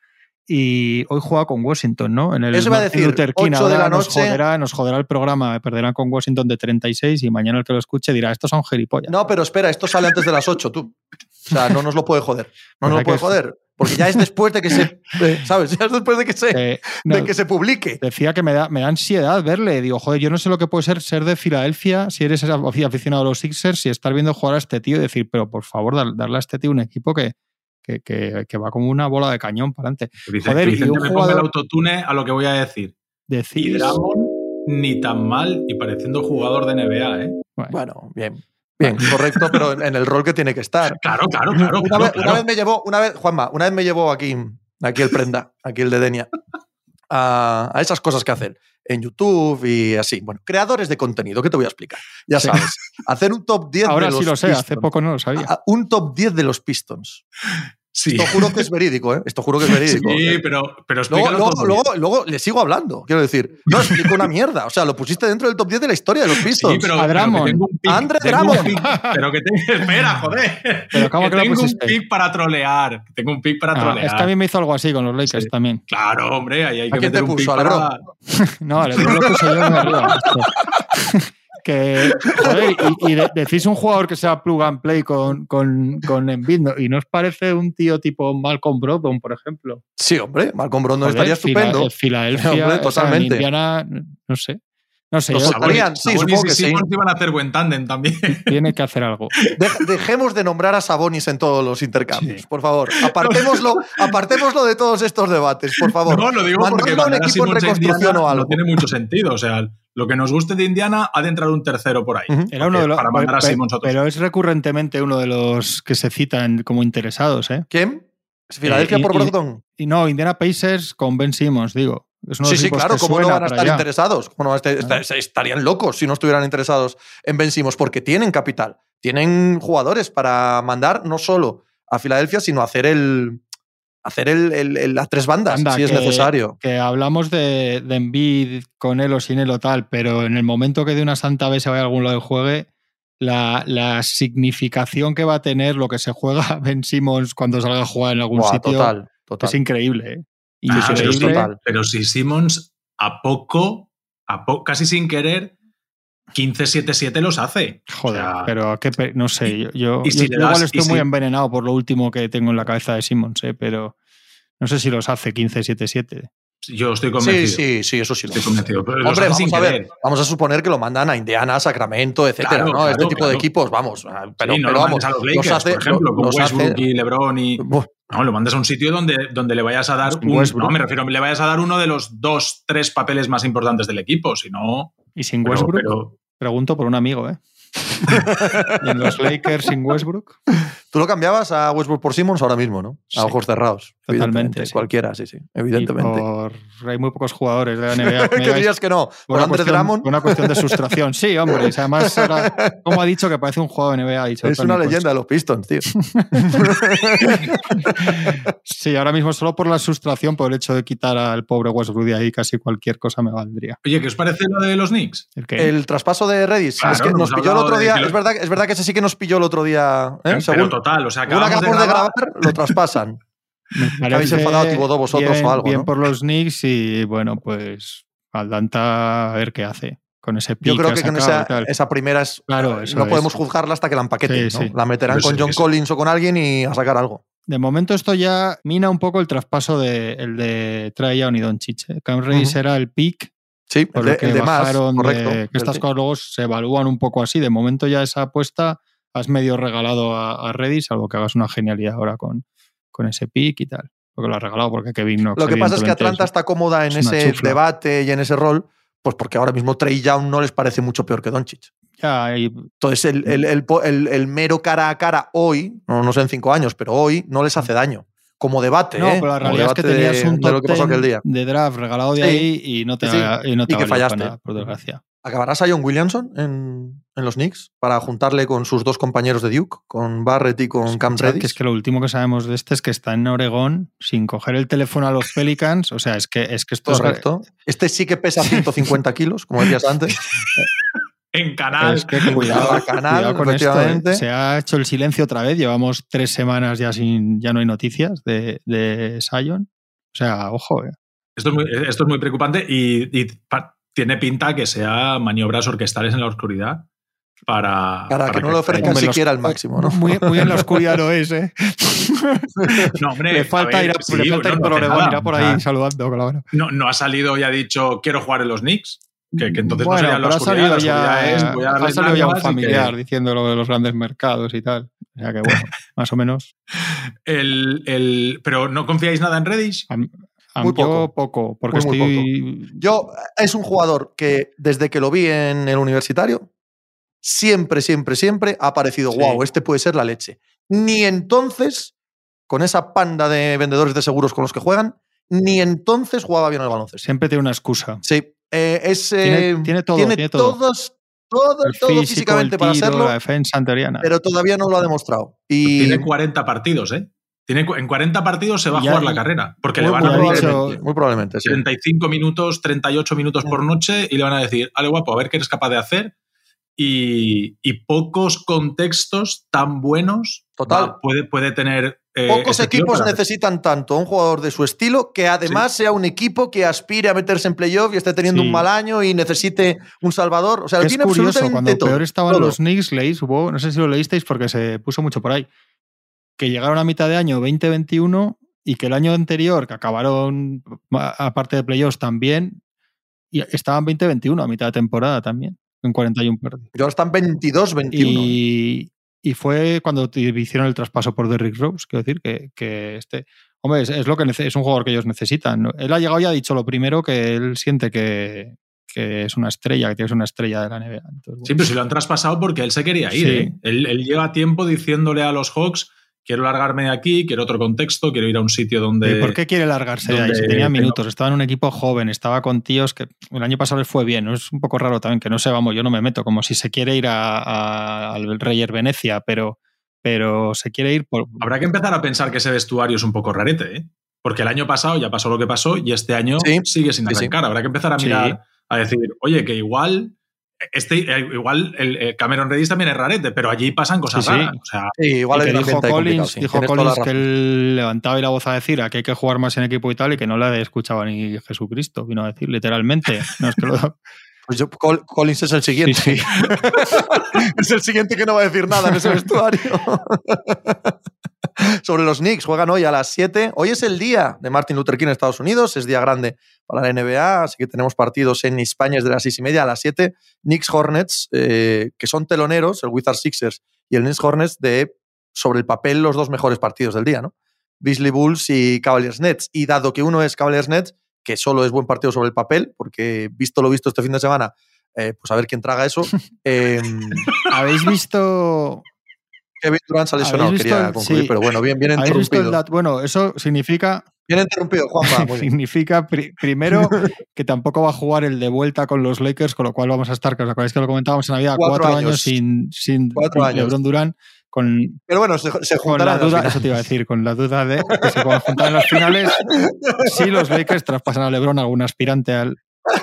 Y hoy juega con Washington, ¿no? En el Eso va a decir, Luther King. de la nos, joderá, nos joderá el programa, perderán con Washington de 36 y mañana el que lo escuche dirá, estos son gilipollas. No, pero espera, esto sale antes de las 8, tú. O sea, no nos lo puede joder. No nos lo puede joder. Porque ya es después de que se. [LAUGHS] ¿Sabes? Ya es después de que se, eh, de que se publique. Decía que me da, me da ansiedad verle. Digo, joder, yo no sé lo que puede ser ser de Filadelfia si eres aficionado a los Sixers y estar viendo jugar a este tío y decir, pero por favor, darle a este tío un equipo que, que, que, va como una bola de cañón para adelante. Joder, y un me jugador... el autotune a lo que voy a decir. Decís. ni tan mal y pareciendo jugador de NBA, ¿eh? bueno bien. Bien, [LAUGHS] correcto, pero en el rol que tiene que estar. Claro, claro, claro. Una, vez, me llevó, una vez, Juanma, una vez me llevó aquí, aquí el prenda, aquí el de Denia, a, esas cosas que hacen en YouTube y así. Bueno, creadores de contenido, ¿qué te voy a explicar? Ya sabes, hacer un top 10 Ahora de los sí lo sé, hace poco no lo sabía. un top 10 de los Pistons. Sí. Esto juro que es verídico, ¿eh? Esto juro que es verídico. Sí, pero, pero Luego, luego, todo luego, luego le sigo hablando, quiero decir. No explico una mierda. O sea, lo pusiste dentro del top 10 de la historia de los Pistons. Sí, pero, A pero que Drummond. tengo un pick, Andre tengo un Drummond. pick, pero que tengo. [LAUGHS] Espera, joder. Pero ¿cómo que que lo tengo un pick para trolear. que Tengo un pick para Ah, trolear. es que a mí me hizo algo así con los Lakers Sí. también. Claro, hombre, ahí hay ¿A que quién meter te un pick puso, para. [LAUGHS] No, lo puse yo en arriba. [LAUGHS] Que, joder, y, y de- decís un jugador que sea plug and play con, con, con Embiid, ¿no? y no os parece un tío tipo Malcolm Brogdon, por ejemplo. Sí, hombre, Malcolm Brogdon Joder, estaría estupendo. Filadelfia, Hombre, o sea, en totalmente. Indiana, no sé. No sé, Los yo- sacarían, sí, Sabonis supongo y que sí. Iban a hacer buen tándem también. tiene que hacer algo. Dej- dejemos de nombrar a Sabonis en todos los intercambios, Sí. por favor. Apartémoslo, apartémoslo de todos estos debates, por favor. No, lo digo porque Mandadlo a un mandar a equipo en reconstrucción Indiana o algo. no tiene mucho sentido. O sea, lo que nos guste de Indiana ha de entrar un tercero por ahí. Era uno de los, Para mandar a pe- Simmons a otro pero es recurrentemente uno de los que se citan como interesados, ¿eh? ¿Quién? ¿Filadelfia Eh, por y- Brogdon? Y no, Indiana Pacers con Ben Simmons, digo. Sí, sí, claro, ¿cómo no van a estar allá. interesados? ¿Cómo no van a estar- Claro. est- estarían locos si no estuvieran interesados en Ben Simmons, porque tienen capital, tienen jugadores para mandar no solo a Filadelfia, sino hacer el hacer el, el- el- las tres bandas, Anda, si es que- necesario. Que hablamos de, de Embiid con él o sin él o tal, pero en el momento que de una santa vez se vaya a algún lado del juegue, la, la significación que va a tener lo que se juega [LAUGHS] Ben Simmons cuando salga a jugar en algún Buah, sitio total, total. es increíble. ¿eh? Ah, pero, total. pero si Simmons a poco, a po- casi sin querer, 15-7-7 los hace. Joder, O sea, pero qué pe- no sé, yo, yo, y si yo igual das- y estoy si- muy envenenado por lo último que tengo en la cabeza de Simmons, ¿eh? pero no sé si los hace 15-7-7. Yo estoy Sí, convencido. sí, sí, eso sí. lo Estoy convencido. Pero Hombre, vamos a ver, querer. vamos a suponer que lo mandan a Indiana, Sacramento, etcétera, Claro, ¿no? claro, este tipo de equipos, vamos. ah, Pero, Sí, no pero lo vamos, a los los Lakers, hace- por ejemplo, con hace- Westbrook y LeBron y... No, lo mandas a un sitio donde, donde le vayas a dar un... Westbrook. No, me refiero, le vayas a dar uno de los dos, tres papeles más importantes del equipo. Si no... Y sin pero- Westbrook, pero- pregunto por un amigo, ¿eh? [LAUGHS] ¿Y en los Lakers sin Westbrook? Tú lo cambiabas a Westbrook por Simmons ahora mismo, ¿no? A Sí. ojos cerrados. Totalmente, sí. Cualquiera, sí, sí. Y Evidentemente. por- hay muy pocos jugadores de la [LAUGHS] NBA. ¿Qué dirías que no? por ¿Por una Andrés cuestión- Drummond? Una cuestión de sustracción. Sí, hombre. además, ahora, [LAUGHS] como ha dicho que parece un juego de NBA. ha dicho Es una leyenda de los Pistons, tío. [LAUGHS] Sí, ahora mismo solo por la sustracción, por el hecho de quitar al pobre Westbrook de ahí, casi cualquier cosa me valdría. Oye, ¿qué os parece lo de los Knicks? El traspaso de Redis. Claro, es que no nos pilló el otro día. Es verdad, es verdad que ese sí que nos pilló el otro día. ¿eh? Pero Según total, o sea, acabamos de acabamos de grabar... grabar, lo traspasan. [LAUGHS] me habéis enfadado, Thibodeau, vosotros bien, o algo, bien ¿no? por los Knicks y bueno, pues Atlanta a ver qué hace con ese pick Yo creo que con esa, primera es. Claro, eso no es. podemos juzgarla hasta que la empaqueten. Sí, ¿no? sí. La meterán con sí, John sí. Collins o con alguien y a sacar algo. De momento esto ya mina un poco el traspaso de, el de Trae Young y Doncic. ¿eh? Cam Reddish Ujú. era el pick Sí, por el que el de más. bajaron de- Correcto. que estas cosas luego se evalúan un poco así. De momento ya esa apuesta has medio regalado a, a Reddish, salvo que hagas una genialidad ahora con, con ese pick y tal. Porque lo has regalado porque Kevin Knox. Lo que pasa es que Atlanta está cómoda en es ese debate y en ese rol, pues porque ahora mismo Trey Young no les parece mucho peor que Doncic. Ya, y- Entonces, el, el- el mero cara a cara hoy, no, no sé en cinco años, pero hoy no les hace daño. Como debate, no, ¿eh? pero la realidad es que tenías de- un de top lo que pasó 10 aquel día. de draft regalado de Sí, ahí y no te, sí, y no te y que fallaste. nada, por desgracia. ¿Acabarás a John Williamson en, en los Knicks para juntarle con sus dos compañeros de Duke, con Barrett y con Cam Escuchad, Reddish? que es que lo último que sabemos de este es que está en Oregón sin coger el teléfono a los [LAUGHS] Pelicans. O sea, es que, es que esto es- Correcto. Este sí que pesa [LAUGHS] 150 kilos, como decías antes. [LAUGHS] En canal. Es que cuidado, canal, cuidado con esto. efectivamente. ¿eh? Se ha hecho el silencio otra vez. Llevamos tres semanas ya sin, ya no hay noticias de, de Sion. O sea, ojo. ¿eh? Esto es muy, esto es muy preocupante y, y pa- tiene pinta que sea maniobras orquestales en la oscuridad para. Para que no le ofrezcan siquiera el máximo, ¿no? Muy, muy en la oscuridad no es, ¿eh? [LAUGHS] No, hombre, le falta ver, ir, a, sí, le falta no, ir no por nada. ahí saludando con la mano. No, no ha salido y ha dicho quiero jugar en los Knicks. Que, que entonces bueno, no sería la pero ha oscuridad, salido la oscuridad ya, es, voy a ha salido ya un que- familiar diciendo lo de los grandes mercados y tal. O sea que bueno, [LAUGHS] más o menos. El, el- pero no confiáis nada en Reddish. Muy yo poco. poco, porque Muy, muy estoy. Yo, es un jugador que desde que lo vi en el universitario, siempre, siempre, siempre ha parecido, Sí. wow, este puede ser la leche. Ni entonces, con esa panda de vendedores de seguros con los que juegan, ni entonces jugaba bien al baloncesto. Siempre tiene una excusa. Sí, eh, es, Tiene- eh, tiene todo, tiene todo. todos, todo, El todo físico, físicamente el para la defensa anteriana. pero todavía no lo ha demostrado. Y Tiene 40 partidos, ¿eh? Tiene, en 40 partidos se va a jugar la carrera, porque Muy, le van a probablemente, muy probablemente, sí. 35 minutos, 38 minutos por noche y le van a decir, ale guapo, a ver qué eres capaz de hacer. Y, y pocos contextos tan buenos Total. va- puede, puede tener. eh, Pocos este equipos necesitan tanto a un jugador de su estilo que además sea un equipo que aspire a meterse en playoff y esté teniendo Sí. un mal año y necesite un salvador. O sea, Es tiene curioso, absolutamente cuando todo. peor estaban todo. los Knicks, leéis, hubo, no sé si lo leísteis porque se puso mucho por ahí, que llegaron a mitad de año 2021 y que el año anterior, que acabaron, a- aparte de playoffs también, y estaban 2021 a mitad de temporada también, en 41 partidos. Y ahora están 22, 21. Y, y fue cuando te- hicieron el traspaso por Derrick Rose, quiero decir que, que este. Hombre, es, es lo que es un jugador que ellos necesitan. Él ha llegado y ha dicho lo primero que él siente que, que es una estrella, que tiene que ser una estrella de la NBA. Entonces, bueno. Sí, pero si lo han traspasado porque él se quería ir. Sí. ¿eh? Él, él lleva tiempo diciéndole a los Hawks: quiero largarme de aquí, quiero otro contexto, quiero ir a un sitio donde. ¿Y ¿Por qué quiere largarse de ahí? Si tenía tengo- minutos, estaba en un equipo joven, estaba con tíos que el año pasado les fue bien. ¿no? Es un poco raro también que no sé, vamos, yo no me meto, como si se quiere ir a- a- al Reyer Venecia, pero, pero se quiere ir por. Habrá que empezar a pensar que ese vestuario es un poco rarete, ¿eh? Porque el año pasado ya pasó lo que pasó y este año Sí, sigue sin sí, sí. arrancar. Habrá que empezar a Sí. mirar, a decir, oye, que igual. Este, eh, igual el, el Cameron Redis también es rarete, pero allí pasan cosas Sí, sí. raras. O sea, Sí, igual que dijo Collins, sí, dijo Collins que él levantaba y la voz a decir a que hay que jugar más en equipo y tal, y que no la escuchaba ni Jesucristo, vino a decir literalmente. No, es que lo- [LAUGHS] Pues yo- Col- Collins es el siguiente. Sí, sí. [LAUGHS] es el siguiente que no va a decir nada en ese vestuario. [LAUGHS] [LAUGHS] Sobre los Knicks, juegan hoy a las 7. Hoy es el día de Martin Luther King en Estados Unidos, es día grande para la NBA, así que tenemos partidos en España desde las 6 y media a las 7. Knicks Hornets, eh, que son teloneros, el Wizards Sixers y el Knicks Hornets, de sobre el papel los dos mejores partidos del día, ¿no? Beasley Bulls y Cavaliers Nets. Y dado que uno es Cavaliers Nets, que solo es buen partido sobre el papel, porque visto lo visto este fin de semana, eh, pues a ver quién traga eso. [LAUGHS] Eh, ¿Habéis visto, Kevin Durant se ha lesionado, ¿Habéis visto quería el- concluir, sí. pero bueno, bien, bien ¿habéis visto el interrumpido. Bueno, eso significa, Bien interrumpido, Juanma. [LAUGHS] muy bien. significa pri- primero que tampoco va a jugar el de vuelta con los Lakers, con lo cual vamos a estar, que os acordáis que lo comentábamos en Navidad, Cuatro cuatro, años. años, sin, sin Cuatro años. LeBron Durán, con, Pero bueno, se, se con la duda, eso te iba a decir, con la duda de que se puedan juntar en las finales si los Lakers traspasan a LeBron algún aspirante al,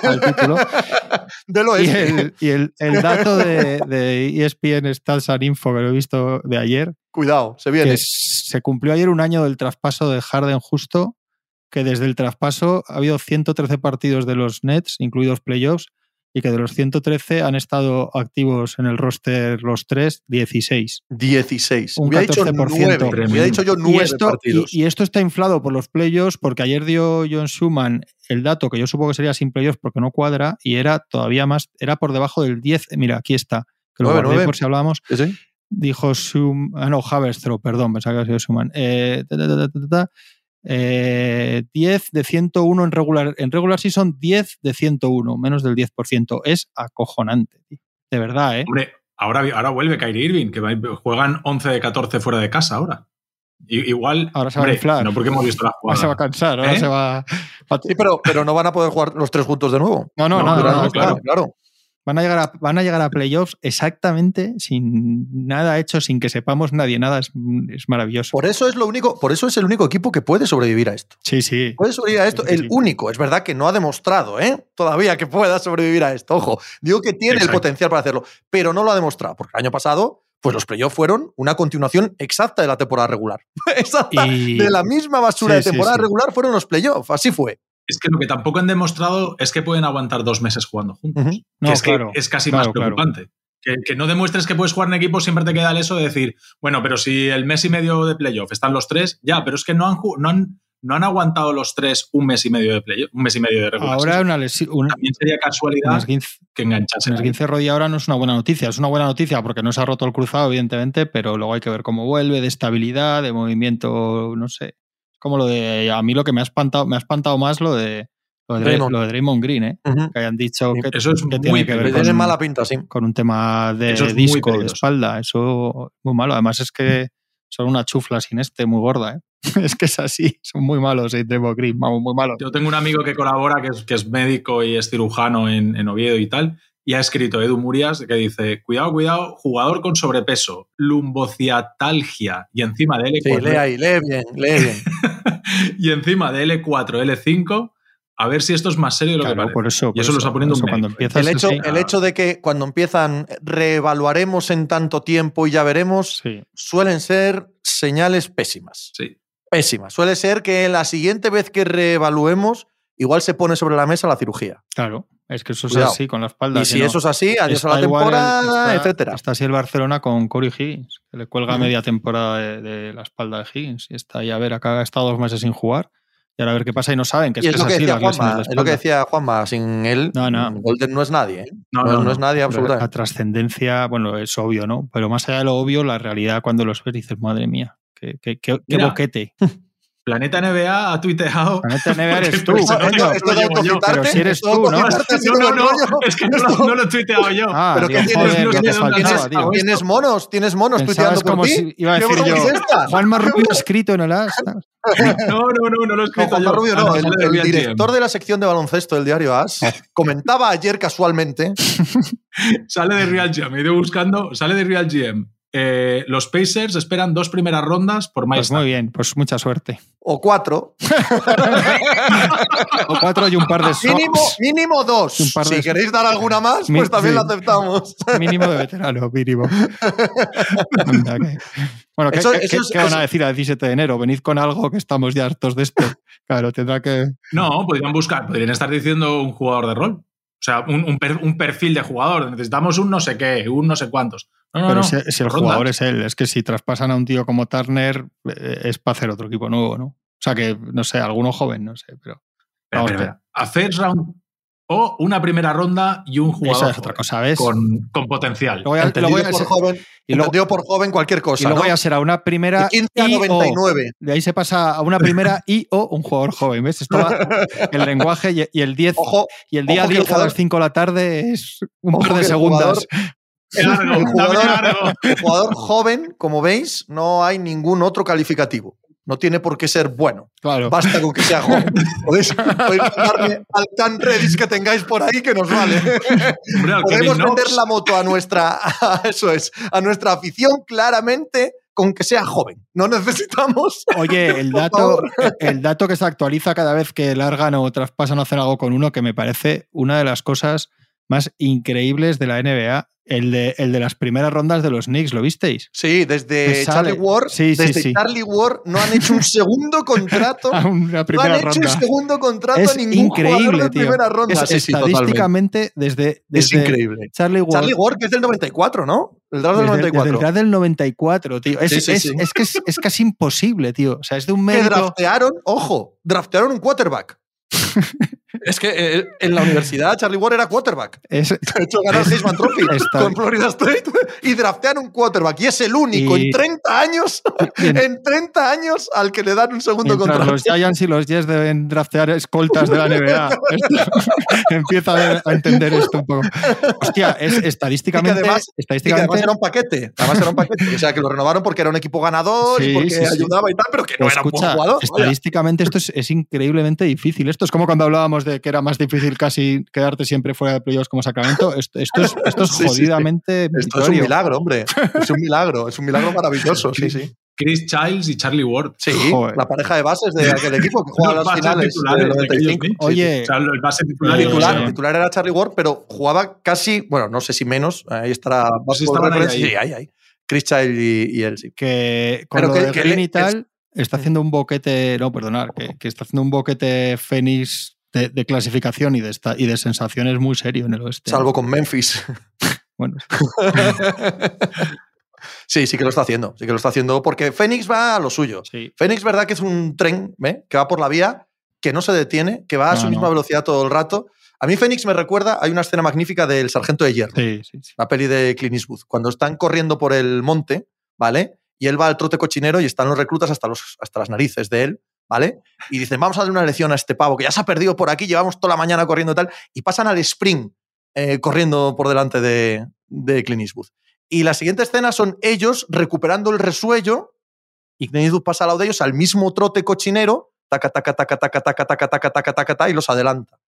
al título. [LAUGHS] Y el, y el- el dato de, de ESPN Stats and Info que lo he visto de ayer, Cuidado, se viene. que se cumplió ayer un año del traspaso de Harden justo, que desde el traspaso ha habido 113 partidos de los Nets, incluidos playoffs, y que de los 113 han estado activos en el roster los tres, 16. 16. Un Hubiera dicho 14%. 9. Hubiera dicho yo Y 9 esto, partidos. y, y esto está inflado por los playoffs, porque ayer dio John Schumann el dato que yo supongo que sería sin playoffs porque no cuadra, y era todavía más, era por debajo del 10. Mira, aquí está, que lo guardé por si hablábamos. Sí. Dijo Schumann, ah, no, Haverstraw, perdón, pensaba que había sido Schumann. Eh, ta, ta, ta, ta, ta, ta. Eh, 10 de 101 en regular, en regular season, 10 de 101, menos del 10%. Es acojonante, tío. de verdad, ¿eh? hombre, ahora, ahora vuelve Kyrie Irving, que juegan 11 de 14 fuera de casa ahora. Igual. Ahora se va a hombre, inflar. No porque hemos visto la Ahora jugada. se va a cansar, ahora ¿Eh? se va. Sí, pero, pero no van a poder jugar los tres juntos de nuevo. No, no, No, no, no, Durant no, no claro. claro. Van a, llegar a, van a llegar a playoffs exactamente sin nada hecho, sin que sepamos nadie nada. Es, es maravilloso. Por eso es lo único, por eso es el único equipo que puede sobrevivir a esto. Sí, sí. Puede sobrevivir a esto. Sí, sí, El único. Es verdad que no ha demostrado, ¿eh? Todavía que pueda sobrevivir a esto. Ojo, digo que tiene el potencial para hacerlo, pero no lo ha demostrado. Porque el año pasado, pues los playoffs fueron una continuación exacta de la temporada regular. [LAUGHS] exacta. Y- De la misma basura Sí, de sí, temporada sí. regular fueron los playoffs. Así fue. Es que lo que tampoco han demostrado es que pueden aguantar dos meses jugando juntos. Que No, es claro, que es casi claro, más claro. preocupante. Que, que no demuestres que puedes jugar en equipo, siempre te queda el eso de decir, bueno, pero si el mes y medio de playoff están los tres, ya, pero es que no han, no han, no han aguantado los tres un mes y medio de playoff, un mes y medio de regular. Ahora una lesión. También sería casualidad esguince, que enganchasen. un ahí. esguince rodilla ahora no es una buena noticia. Es una buena noticia porque no se ha roto el cruzado, evidentemente, pero luego hay que ver cómo vuelve, de estabilidad, de movimiento, no sé. Como lo de. A mí lo que me ha espantado, me ha espantado más lo de. Lo de, Dray- Draymond. lo de Draymond Green, ¿eh? Que hayan dicho que, eso es que muy tiene que Le ver con, mala pinta, sí. con un tema de es muy disco, de espalda. Eso muy malo. Además es que son una chufla sin este, muy gorda, ¿eh? [LAUGHS] es que es así. Son muy malos, ¿eh? Draymond Green, vamos, muy malos. Yo tengo un amigo que colabora, que es, que es médico y es cirujano en, en Oviedo y tal, y ha escrito Edu Murias que dice, cuidado, cuidado, jugador con sobrepeso, lumbociatalgia y encima de L4. Sí, lee ahí, lee bien, lee bien. [LAUGHS] [LAUGHS] y encima de L4, L5, a ver si esto es más serio de lo Claro, que parece. por eso. y eso lo está poniendo un cuando empiezas El hecho, el hecho de que cuando empiezan reevaluaremos en tanto tiempo y ya veremos, Sí. suelen ser señales pésimas. Sí. Pésimas. Suele ser que la siguiente vez que reevaluemos, igual se pone sobre la mesa la cirugía. Claro, es que eso Cuidado. es así con la espalda. Y si no- eso es así, adiós a la igual el- temporada, está- etcétera. Está así el Barcelona con Corey Higgins, que le cuelga media temporada de, de la espalda de Higgins. Y está ahí a ver, acá ha estado dos meses sin jugar. Y ahora a ver qué pasa y no saben que es, y que es lo que así decía las lesiones Juanma, de es lo que decía Juanma, sin él, No, no. Golden no es nadie. ¿eh? No, No, no, es nadie absolutamente. la trascendencia, bueno, es obvio, ¿no? Pero más allá de lo obvio, la realidad cuando los ves dices, madre mía, qué, qué, qué- boquete. [LAUGHS] Planeta NBA ha tuiteado. La neta NBA eres tú, Pues, esto- Esto yo, pero si eres tú, ¿no? ha No, no, no, es que no, lo- no lo he tuiteado yo. Ah, Pero digo, ¿qué tienes? faltaba, monos, tienes monos tuiteando por como ti. si iba a ¿Qué decir yo, es esta? Juanma Rubio [LAUGHS] escrito en el as. [LAUGHS] No, no, no, no lo he No, escrito Juanma yo. Rubio Ah, no, el, el director de la sección de baloncesto del diario AS [LAUGHS] comentaba ayer casualmente Sale de Real GM. Me he ido buscando. Sale de Real GM. Eh, los Pacers esperan dos primeras rondas por Pues Miles muy bien, pues mucha suerte. o cuatro, [LAUGHS] O cuatro y un par de socks. mínimo, mínimo dos. Un par de- Si queréis dar alguna más, Mi- pues también sí. la aceptamos. [LAUGHS] Mínimo de veterano, mínimo. Bueno, ¿qué, Eso- qué- eso es- qué van a decir a 17 de enero? Venid con algo que estamos ya hartos de esto. Claro, tendrá que. No, podrían buscar, podrían estar diciendo un jugador de rol. O sea, un, un per- un perfil de jugador. Necesitamos un no sé qué, un no sé cuántos. No, no, Pero no. si, si el jugador es él, es que si traspasan a un tío como Turner, eh, es para hacer otro equipo nuevo, ¿no? O sea que, no sé, alguno joven, no sé, pero. Vamos. A first round o una primera ronda y un jugador Esa es otra joven, cosa, ¿ves? con, con potencial. Entendido luego ya por joven, y luego- entendido por joven cualquier y cosa. luego ¿no? ya será una primera. De 15 a y o. 99. De ahí se pasa a una primera [LAUGHS] y o un jugador joven, ¿ves? Esto va, el lenguaje y, y el 10 Ojo, y el día ojo que el 10 a las 5 de la tarde es un par de segundas. Qué largo, [LAUGHS] el dame jugador- largo. el jugador joven, como veis, no hay ningún otro calificativo. No tiene por qué ser bueno. Claro. Basta con que sea joven. Podéis, podéis mandarme al tan Redis que tengáis por ahí que nos vale. Hombre, Podemos Knox, vender la moto a nuestra, a- [LAUGHS] eso es, a nuestra afición claramente con que sea joven. No necesitamos. Oye, [LAUGHS] el dato, el dato que se actualiza cada vez que largan o traspasan o hacen algo con uno, que me parece una de las cosas más increíbles de la NBA, el de, el de las primeras rondas de los Knicks, ¿lo visteis? Sí, desde. Charlie Ward, Sí, sí, desde sí. Charlie Ward no han hecho un [LAUGHS] segundo contrato. [LAUGHS] A una No han hecho un segundo contrato Es a ningún jugador increíble, de tío. primera ronda. Es estadísticamente desde, Es increíble. Charlie Ward. Charlie Ward, que es del 94, ¿no? El draft del desde- desde 94. el draft del 94, tío. Es, es- es que es, es casi imposible, tío. O sea, es de un que mérito. draftearon, ojo, draftearon un quarterback. [LAUGHS] es que eh, en la universidad Charlie Ward era quarterback. Es, De hecho, ganó el Heisman Trophy [LAUGHS] Está- con Florida State y draftearon un quarterback. Y es el único Y- en 30 años, y en- en 30 años al que le dan un segundo contrato. los Giants y los Jets deben draftear escoltas de la NBA. [LAUGHS] Empieza a, entender esto un poco. Hostia, es Y que estadísticamente. además, y que estadísticamente además era un paquete. Además era un paquete. O sea, que lo renovaron porque era un equipo ganador Sí, y porque sí, sí. ayudaba y tal, pero que no era un buen jugador. estadísticamente esto es, es increíblemente difícil. Esto es como cuando hablábamos de que era más difícil casi quedarte siempre fuera de playoffs como Sacramento. Esto, esto es, esto es [LAUGHS] Sí, sí, sí. jodidamente Esto es un milagro, hombre. [LAUGHS] Es un milagro. Es un milagro maravilloso. Sí, sí. Chris Childs y Charlie Ward. Sí, Joder. la pareja de bases de aquel [LAUGHS] equipo que jugaba Los las finales titulares del de aquellos 95. Knicks. Oye, O sea, el base titular titular, era Charlie Ward, pero jugaba casi, bueno, no sé si menos, ahí estará ahí, sí, ahí, ahí. Chris Child y, y él, sí. que con Pero lo que- de que Green y tal, está haciendo un boquete, no, perdonar, que, que está haciendo un boquete Fénix de, de clasificación y de, esta, y de sensaciones muy serio en el oeste. Salvo con Memphis. [LAUGHS] Bueno, [LAUGHS] sí, sí que lo está haciendo. Sí que lo está haciendo porque Phoenix va a lo suyo. sí. Phoenix, verdad que es un tren ¿eh? que va por la vía, que no se detiene, que va a No, su misma velocidad todo el rato. A mí Phoenix me recuerda, hay una escena magnífica del Sargento de Hierro. Sí, sí, sí. la peli de Clint Eastwood, cuando están corriendo por el monte, ¿vale? Y él va al trote cochinero y están los reclutas hasta, los, hasta las narices de él, ¿vale? Y dicen, vamos a darle una lección a este pavo que ya se ha perdido por aquí, llevamos toda la mañana corriendo y tal, y pasan al sprint eh, corriendo por delante de, de Clint Eastwood. Y la siguiente escena son ellos recuperando el resuello y Clint Eastwood pasa al lado de ellos al mismo trote cochinero, taca, taca, taca, taca, taca, taca, taca, taca, taca, taca, y los adelanta.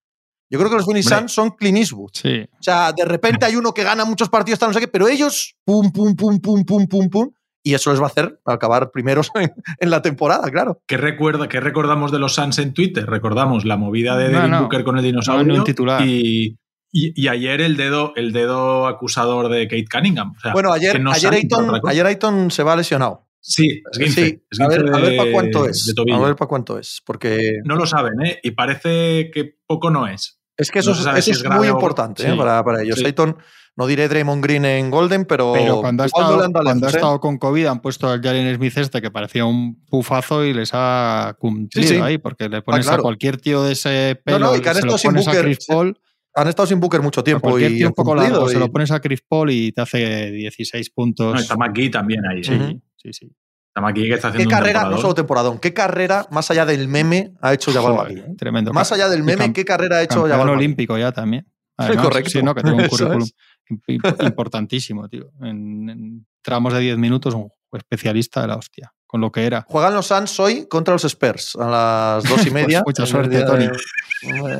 Yo creo que los Hombre. Suns son Clint Eastwood. Sí. O sea, de repente hay uno que gana muchos partidos, tal, no sé qué, pero ellos, pum, pum, pum, pum, pum, pum, pum, y eso les va a hacer acabar primeros [LAUGHS] en, en la temporada, claro. ¿Qué, recuerda, ¿Qué recordamos de los Suns en Twitter? Recordamos la movida de No, Devin no. Booker con el No, dinosaurio. un titular. Y, y, y ayer el dedo, el dedo acusador de Kate Cunningham. O sea, Bueno, ayer, no ayer, Ayton, ayer Ayton se va lesionado. Sí, es guince, sí, es a ver, a ver de- para cuánto es. de. A ver para cuánto es, porque No lo saben, ¿eh? Y parece que poco no es. Es que eso, no se es- sabe eso si es, muy o- importante ¿eh? para, para ellos. Sí. Ayton, no diré Draymond Green en Golden, pero, Pero cuando ha, no estado, ¿eh? estado con COVID han puesto al Jalen Smith este que parecía un pufazo y les ha cumplido Sí, sí. ahí, porque le pones claro. a cualquier tío de ese pelo no, y y que han se lo estado sin pones a Booker, Chris sí, Paul, Han estado sin Booker mucho a tiempo cualquier y tío un han poco cumplido largo, se y- lo pones a Chris Paul y te hace 16 puntos. No, está McGee también ahí. sí, Ujú. sí, sí. Que está ¿Qué un carrera, no solo temporadón, qué carrera más allá del meme ha hecho Jabal? ¿eh? Tremendo. Más allá del meme, ¿qué carrera ha hecho Jabal Magui? olímpico ya también. [LAUGHS] Además, correcto. Sí, no, que tiene un [LAUGHS] currículum es. [LAUGHS] importantísimo, tío. En, en tramos de 10 minutos, un especialista de la hostia, con lo que era. Juegan los Suns hoy contra los Spurs a las dos y media. Pues mucha en el suerte, Tony.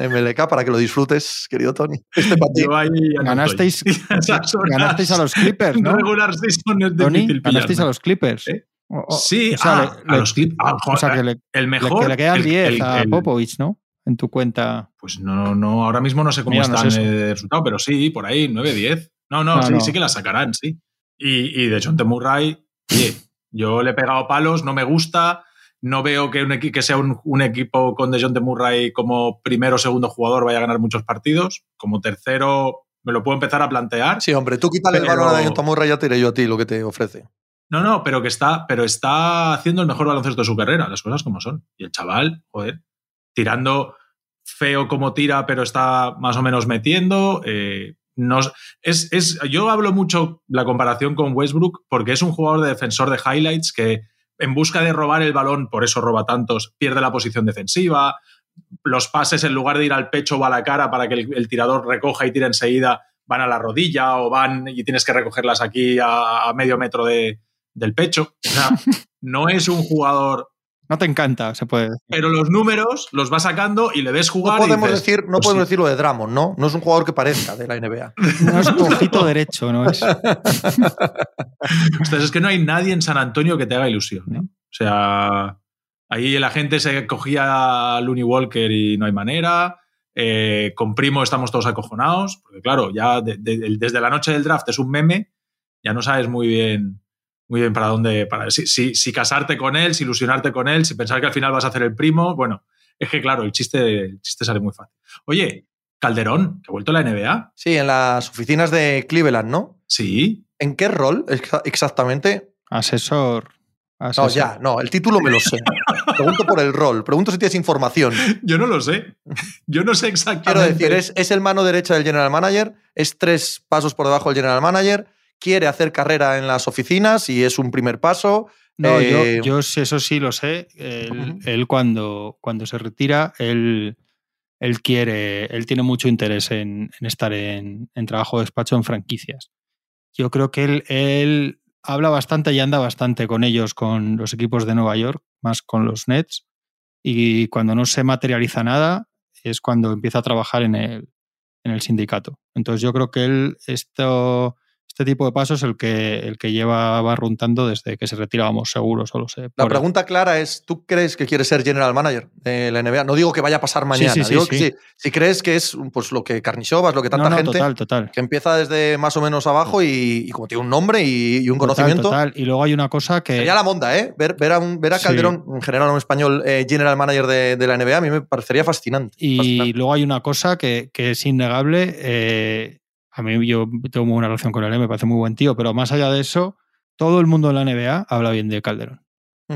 MLK para que lo disfrutes, querido Tony. Este partido. Ganasteis, ganasteis a los Clippers, ¿no? Regular season es Tony, ganasteis a los Clippers. ¿Eh? O- Sí, o sea, ah, le- a le- los Clippers. Ah, o sea, joder, que le, el le- mejor. que le quedan el- 10 el- a el- Popovich, ¿no? En tu cuenta. Pues no, no, ahora mismo no sé cómo Mira, no están es eso. de resultado, pero sí, por ahí, 9, 10. No, no, No, sí, no. sí que la sacarán, sí. Y, y de John Murray, oye, yo le he pegado palos, no me gusta. No veo que, un que sea un, un equipo con DeJounte Murray como primero o segundo jugador vaya a ganar muchos partidos. Como tercero, me lo puedo empezar a plantear. Sí, hombre, tú quítale el balón a Daniel Tomorra y ya te diré yo a ti lo que te ofrece. No, no, pero que está, pero está haciendo el mejor baloncesto de su carrera, las cosas como son. Y el chaval, joder, tirando feo como tira, pero está más o menos metiendo. eh, es, es, yo hablo mucho la comparación con Westbrook porque es un jugador de defensor de highlights que en busca de robar el balón, por eso roba tantos, pierde la posición defensiva. Los pases, en lugar de ir al pecho o a la cara para que el, tirador recoja y tire enseguida, van a la rodilla o van y tienes que recogerlas aquí a medio metro de, del pecho. O sea, [LAUGHS] no es un jugador. No te encanta, se puede decir. Pero los números los va sacando y le ves No jugar. y podemos, dices, decir, no pues podemos sí. decir lo de Dramon, ¿no? No es un jugador que parezca de la NBA. [LAUGHS] No es tu ojito derecho, ¿no es? Ostras, es que no hay nadie en San Antonio que te haga ilusión. ¿eh? O sea, ahí la gente se cogía a Looney Walker y no hay manera. Eh, con Primo estamos todos acojonados, porque claro, ya de- de- desde la noche del draft es un meme, ya no sabes muy bien, muy bien para dónde, para, si, si- si casarte con él, si ilusionarte con él, si pensar que al final vas a hacer el primo. Bueno, es que claro, el chiste, el chiste sale muy fácil. Oye, Calderón, que ha vuelto a la NBA. Sí, en las oficinas de Cleveland, ¿no? Sí, ¿En qué rol exa- exactamente? Asesor. No, asesor. ya, no, el título me lo sé. Pregunto por el rol, pregunto si tienes información. yo no lo sé. Yo no sé Quiero exactamente. decir, es, es el mano derecha del general manager, es tres pasos por debajo del general manager, quiere hacer carrera en las oficinas y es un primer paso. No, Eh, yo, yo eso sí lo sé. Él, Ujú. él cuando, cuando se retira, él, él quiere, él tiene mucho interés en, en estar en, en trabajo de despacho en franquicias. Yo creo que él, él habla bastante y anda bastante con ellos, con los equipos de Nueva York, más con los Nets. Y cuando no se materializa nada, es cuando empieza a trabajar en el, en el sindicato. Entonces yo creo que él, esto, este tipo de pasos el que, el que lleva barruntando desde que se retira, vamos, seguro, solo sé. La pregunta clara es, ¿tú crees que quieres ser general manager de la NBA? No digo que vaya a pasar mañana, sí, sí, digo que sí. sí. Si crees que es pues, lo que Carnisovas, lo que tanta no, no, gente, total, total. que empieza desde más o menos abajo y, y como tiene un nombre y, y un Total, conocimiento, total. Y luego hay una cosa que... sería la monda, ¿eh? Ver, ver a, un- ver a. Calderón, en general un español, eh, general manager de, de la NBA, a mí me parecería fascinante. Y fascinante. luego hay una cosa que, que es innegable. eh, a mí yo tengo muy buena relación con él, me parece muy buen tío, pero más allá de eso, todo el mundo en la NBA habla bien de Calderón.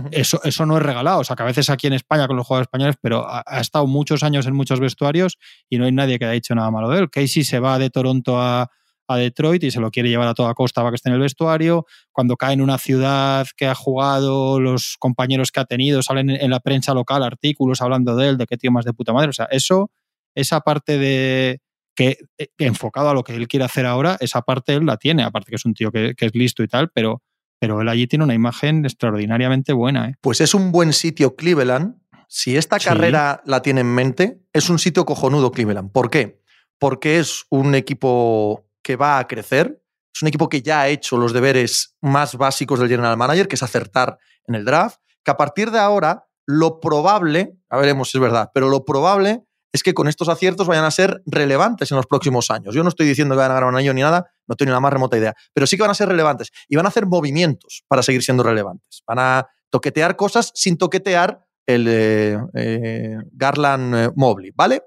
Eso, eso no es regalado. O sea, que a veces aquí en España con los jugadores españoles, pero ha, ha estado muchos años en muchos vestuarios y no hay nadie que haya dicho nada malo de él. Casey se va de Toronto a, a Detroit y se lo quiere llevar a toda costa para que esté en el vestuario. Cuando cae en una ciudad que ha jugado, los compañeros que ha tenido, salen en la prensa local artículos hablando de él, de qué tío más de puta madre. O sea, eso, esa parte de que eh, enfocado a lo que él quiere hacer ahora, esa parte él la tiene, aparte que es un tío que, que es listo y tal, pero, pero él allí tiene una imagen extraordinariamente buena. ¿eh? Pues es un buen sitio Cleveland si esta Sí. carrera la tiene en mente, es un sitio cojonudo Cleveland. ¿Por qué? Porque es un equipo que va a crecer, es un equipo que ya ha hecho los deberes más básicos del general manager, que es acertar en el draft, que a partir de ahora lo probable, a veremos si es verdad, pero lo probable es que con estos aciertos vayan a ser relevantes en los próximos años. Yo no estoy diciendo que vayan a ganar un año ni nada, no tengo ni la más remota idea, pero sí que van a ser relevantes y van a hacer movimientos para seguir siendo relevantes. Van a toquetear cosas sin toquetear el eh, eh, Garland eh, Mobley, ¿vale?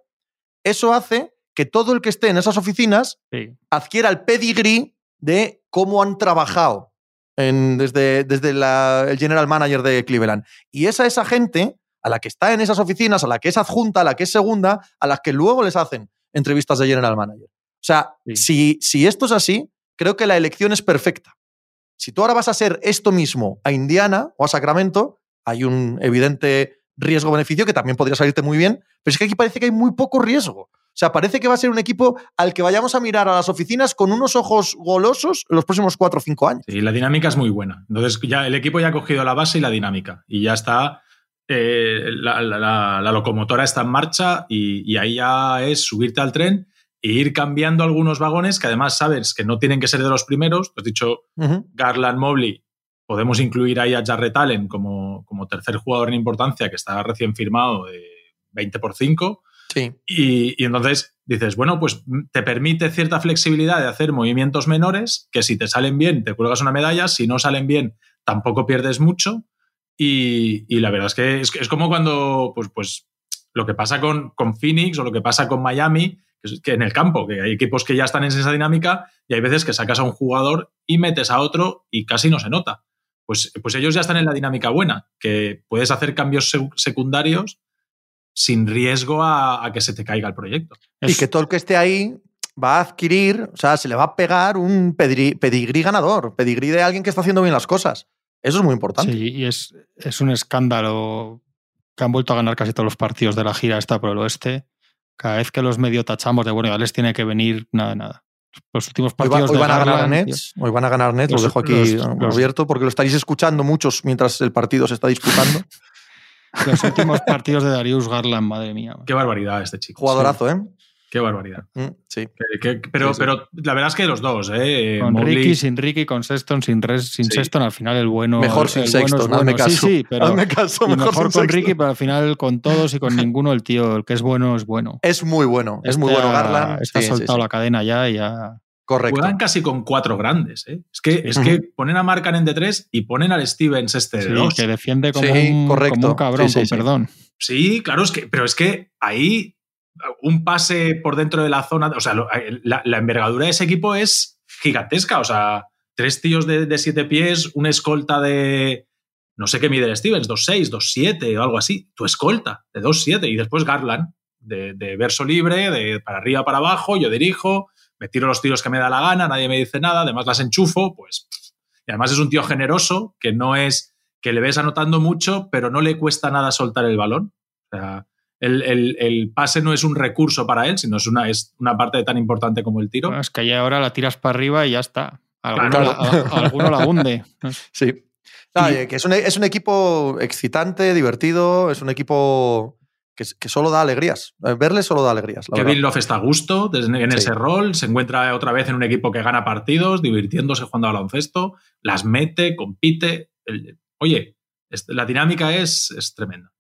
Eso hace que todo el que esté en esas oficinas Sí. adquiera el pedigree de cómo han trabajado en- desde, desde la- el general manager de Cleveland. Y esa esa gente a la que está en esas oficinas, a la que es adjunta, a la que es segunda, a las que luego les hacen entrevistas de general manager. O sea, Sí. si, si esto es así, creo que la elección es perfecta. Si tú ahora vas a hacer esto mismo a Indiana o a Sacramento, hay un evidente riesgo-beneficio que también podría salirte muy bien, pero es que aquí parece que hay muy poco riesgo. O sea, parece que va a ser un equipo al que vayamos a mirar a las oficinas con unos ojos golosos los próximos cuatro o cinco años. Sí, la dinámica es muy buena. Entonces, ya el equipo ya ha cogido la base y la dinámica. Y ya está. Eh, la, la- la- la locomotora está en marcha y, y ahí ya es subirte al tren e ir cambiando algunos vagones que además sabes que no tienen que ser de los primeros. Tú has dicho. Garland Mobley. Podemos incluir ahí a Jarrett Allen como, como tercer jugador en importancia que está recién firmado de 20 por 5. Sí. Y, y entonces dices, bueno, pues te permite cierta flexibilidad de hacer movimientos menores, que si te salen bien te cuelgas una medalla, si no salen bien tampoco pierdes mucho. Y, y la verdad es que es, es como cuando, pues, pues lo que pasa con, con Phoenix o lo que pasa con Miami, que, es- que en el campo, que hay equipos que ya están en esa dinámica y hay veces que sacas a un jugador y metes a otro y casi no se nota. Pues, pues ellos ya están en la dinámica buena, que puedes hacer cambios sec- secundarios sin riesgo a, a que se te caiga el proyecto. Y Es- que todo el que esté ahí va a adquirir, o sea, se le va a pegar un pedigrí, pedigrí ganador, pedigrí de alguien que está haciendo bien las cosas. Eso es muy importante. Sí, y es, es un escándalo que han vuelto a ganar casi todos los partidos de la gira esta por el oeste. Cada vez que los medio tachamos de bueno, ya les tiene que venir nada, nada. Los últimos Hoy, va- partidos hoy de van a ganar a Nets, hoy van a ganar Nets, Los- los dejo aquí los- los- abierto porque lo estaréis escuchando muchos mientras el partido se está disputando. [LAUGHS] los últimos partidos de Darius Garland, madre mía. Qué barbaridad este chico. Jugadorazo, ¿eh? Qué barbaridad. Mm, Sí. Que- que- pero, Sí, sí. pero la verdad es que los dos, ¿eh? Con Mobley- Ricky, sin Ricky, con Sexton, sin, Res- sin Sí. Sexton, al final el bueno. Mejor sin bueno es Sexton, bueno. hazme caso. Sí, sí, pero. Hazme caso, mejor, mejor sin con. Ricky, pero al final con todos y con [LAUGHS] ninguno, el tío, el que es bueno, es bueno. Es muy bueno, es muy Este bueno ha- Garland. Está soltado sí. la cadena ya y ya. Correcto. Juegan casi con cuatro grandes, ¿eh? Es que, es que ponen a Markkanen de tres y ponen al Stevens este de Sí, dos. que defiende como, Sí, un, correcto. como un cabrón, Sí, sí, con sí. perdón. Sí, claro, es que, pero es que ahí un pase por dentro de la zona, o sea, lo- la, envergadura de ese equipo es gigantesca, o sea, tres tíos de, de siete pies, una escolta de, no sé qué mide el Stevens, 2'6, 2'7 o algo así, tu escolta de 2'7 y después Garland, de, de verso libre, de para arriba, para abajo, yo dirijo, me tiro los tiros que me da la gana, nadie me dice nada, además las enchufo, pues... Y además es un tío generoso, que no es que le ves anotando mucho, pero no le cuesta nada soltar el balón. O sea, el, el- el pase no es un recurso para él, sino es una, es una parte tan importante como el tiro. Bueno, es que ya ahora la tiras para arriba y ya está. Alguno, Claro. la, a- alguno la hunde. [LAUGHS] Sí. No, Y- oye, que es un, es un equipo excitante, divertido, es un equipo que, que solo da alegrías. Eh, Verle solo da alegrías. la Kevin verdad. Love está a gusto desde- en Sí. ese rol, se encuentra otra vez en un equipo que gana partidos, divirtiéndose jugando a baloncesto, las mete, compite. El- oye, la dinámica es, es tremenda.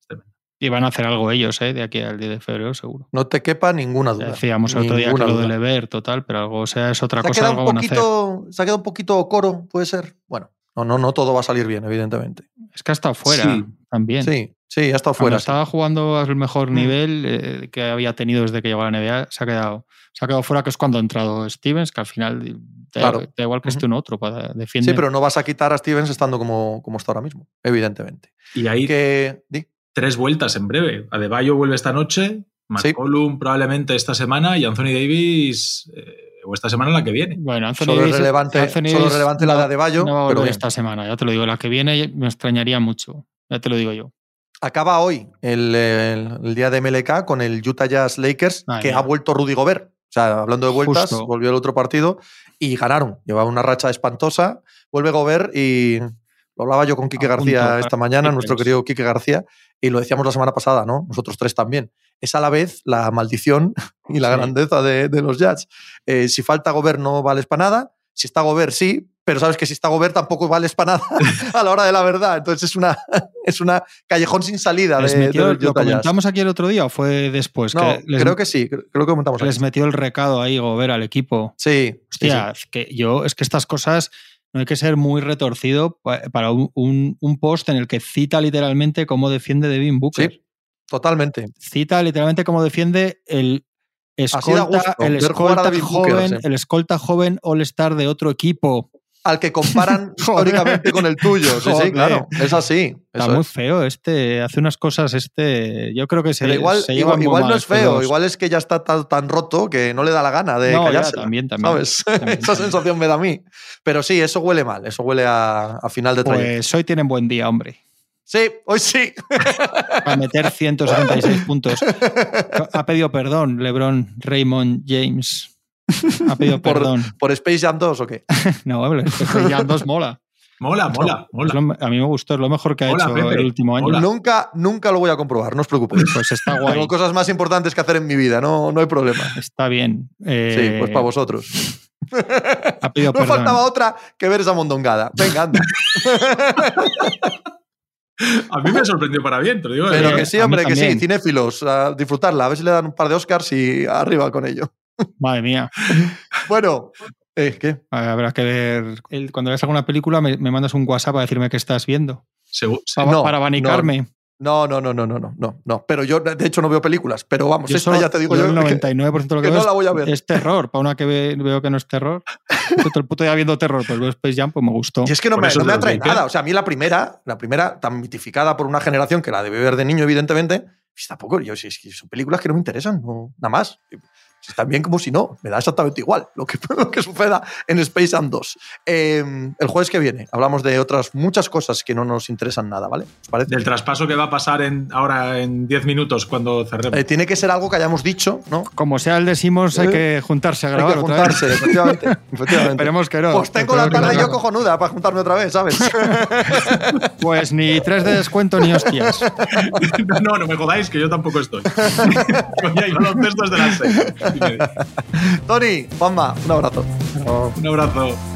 Y van a hacer algo ellos, ¿eh? De aquí al 10 de febrero, seguro. No te quepa ninguna Ya duda. decíamos el otro día que lo de duda. Lever, total, pero algo, o sea, es otra Se ha, cosa, quedado algo un van a hacer. poquito, se ha quedado un poquito coro, puede ser. Bueno, no, no, no todo va a salir bien, evidentemente. Es que ha estado fuera Sí. también. Sí, sí, ha estado Cuando fuera. sí. estaba jugando al mejor Mm. nivel eh, que había tenido desde que llegó a la NBA, se ha quedado, se ha quedado fuera, que es cuando ha entrado Stevens, que al final da, Claro. da igual que esté un otro, para defiende. Sí, pero no vas a quitar a Stevens estando como, como está ahora mismo, evidentemente. Y ahí Que, di. Tres vueltas en breve. Adebayo vuelve esta noche, Sí. McCollum probablemente esta semana y Anthony Davis eh, o esta semana la que viene. Bueno, Anthony Solo Davis- relevante- Anthony solo relevante la de Adebayo, No va a pero esta semana, ya te lo digo. La que viene me extrañaría mucho, ya te lo digo yo. acaba hoy el, el- el día de MLK con el Utah Jazz Lakers, Ay, que ha vuelto Rudy Gobert. O sea, hablando de vueltas, Justo. volvió el otro partido y ganaron. Llevaba una racha espantosa. Vuelve Gobert y Lo hablaba yo con Quique García esta mañana, nuestro querido Quique García, y lo decíamos la semana pasada, ¿no? Nosotros tres también. Es a la vez la maldición [LAUGHS] y la Sí. grandeza de, de los Jazz. Eh, si falta Gobert no vales para nada, si está Gobert sí, pero sabes que si está Gobert tampoco vales para [LAUGHS] nada a la hora de la verdad. Entonces es una, [LAUGHS] es una callejón sin salida Les de, metió- de ¿Lo comentamos aquí el otro día o fue después? No, que les, creo que sí, creo que comentamos aquí. les metió el recado ahí, Gobert, al equipo. Sí, sí, Hostia, que yo, es que estas cosas no hay que ser muy retorcido pa- para un, un- un post en el que cita literalmente cómo defiende Devin Booker. Sí, totalmente. Cita literalmente cómo defiende el escolta, gusto el escolta Booker, joven, sí. el escolta joven All-Star de otro equipo. Al que comparan [LAUGHS] históricamente con el tuyo. Sí, sí, claro. Es así. Está eso muy es. feo este, hace unas cosas este, yo creo que se, Pero igual, se igual, no es feo, dos. igual es que ya está tan, tan roto que no le da la gana de No, callarse. también, también, ¿Sabes? [LAUGHS] también, Esa también. sensación me da a mí. Pero sí, eso huele mal, eso huele a, a final de trayecto. Pues hoy tienen buen día, hombre. Sí, hoy sí. [LAUGHS] Para meter 176 puntos. Ha pedido perdón, LeBron Raymond James. Ha pedido [LAUGHS] Por- perdón. ¿Por Space Jam 2 o qué? [LAUGHS] No, hombre, que ya dos mola. Mola, mola, mola. lo- a mí me gustó, es lo mejor que ha hecho Pepe. el último año. Nunca, nunca lo voy a comprobar, no os preocupéis. [LAUGHS] Pues está guay. Tengo cosas más importantes que hacer en mi vida, no, no hay problema. Está bien. Sí, Eh, pues para vosotros. Ha pedido No perdón. faltaba otra que ver esa mondongada. Venga, anda. A mí me sorprendió para bien, te lo digo. Pero que sí, hombre, que sí, cinéfilos, a disfrutarla. A ver si le dan un par de Oscars y arriba con ello. Madre mía. [LAUGHS] Bueno, eh, ¿qué? Habrá que ver. el- cuando veas alguna película, me, me mandas un WhatsApp para decirme que estás viendo. Segu-. Para, No, para abanicarme. No, no, no, no, no, no, no, no. Pero yo, de hecho, no veo películas. Pero vamos, Yo esta solo- ya te digo yo yo. el que- 99% de lo que, que veo no la voy a ver. es, es terror. Para una que ve- veo que no es terror. [LAUGHS] Todo el puto día viendo terror, pues veo Space Jam, pues me gustó. Y es que no me, no es me de atrae 2020. nada. O sea, a mí la primera, la primera, tan mitificada por una generación que la debe ver de niño, evidentemente, pues tampoco, yo, si es que son películas que no me interesan, no, nada más. Si están bien como si no, me da exactamente igual lo que, [LAUGHS] lo que suceda en Space Jam 2. Eh, el jueves que viene hablamos de otras muchas cosas que no nos interesan nada, ¿vale? ¿Os parece? Del traspaso que va a pasar en, ahora en 10 minutos cuando cerremos. Eh, tiene que ser algo que hayamos dicho, ¿no? Como sea el de Simmons, hay Eh, que juntarse a Hay grabar que otra vez. juntarse, [LAUGHS] efectivamente. efectivamente. Esperemos que no. Pues tengo la Esperemos que tarde no. yo cojonuda para juntarme otra vez, ¿sabes? [LAUGHS] Pues ni tres de descuento ni hostias. no, no me jodáis, que yo tampoco estoy. Coño, es de las 6. Tony, Juanma, un abrazo. Un abrazo.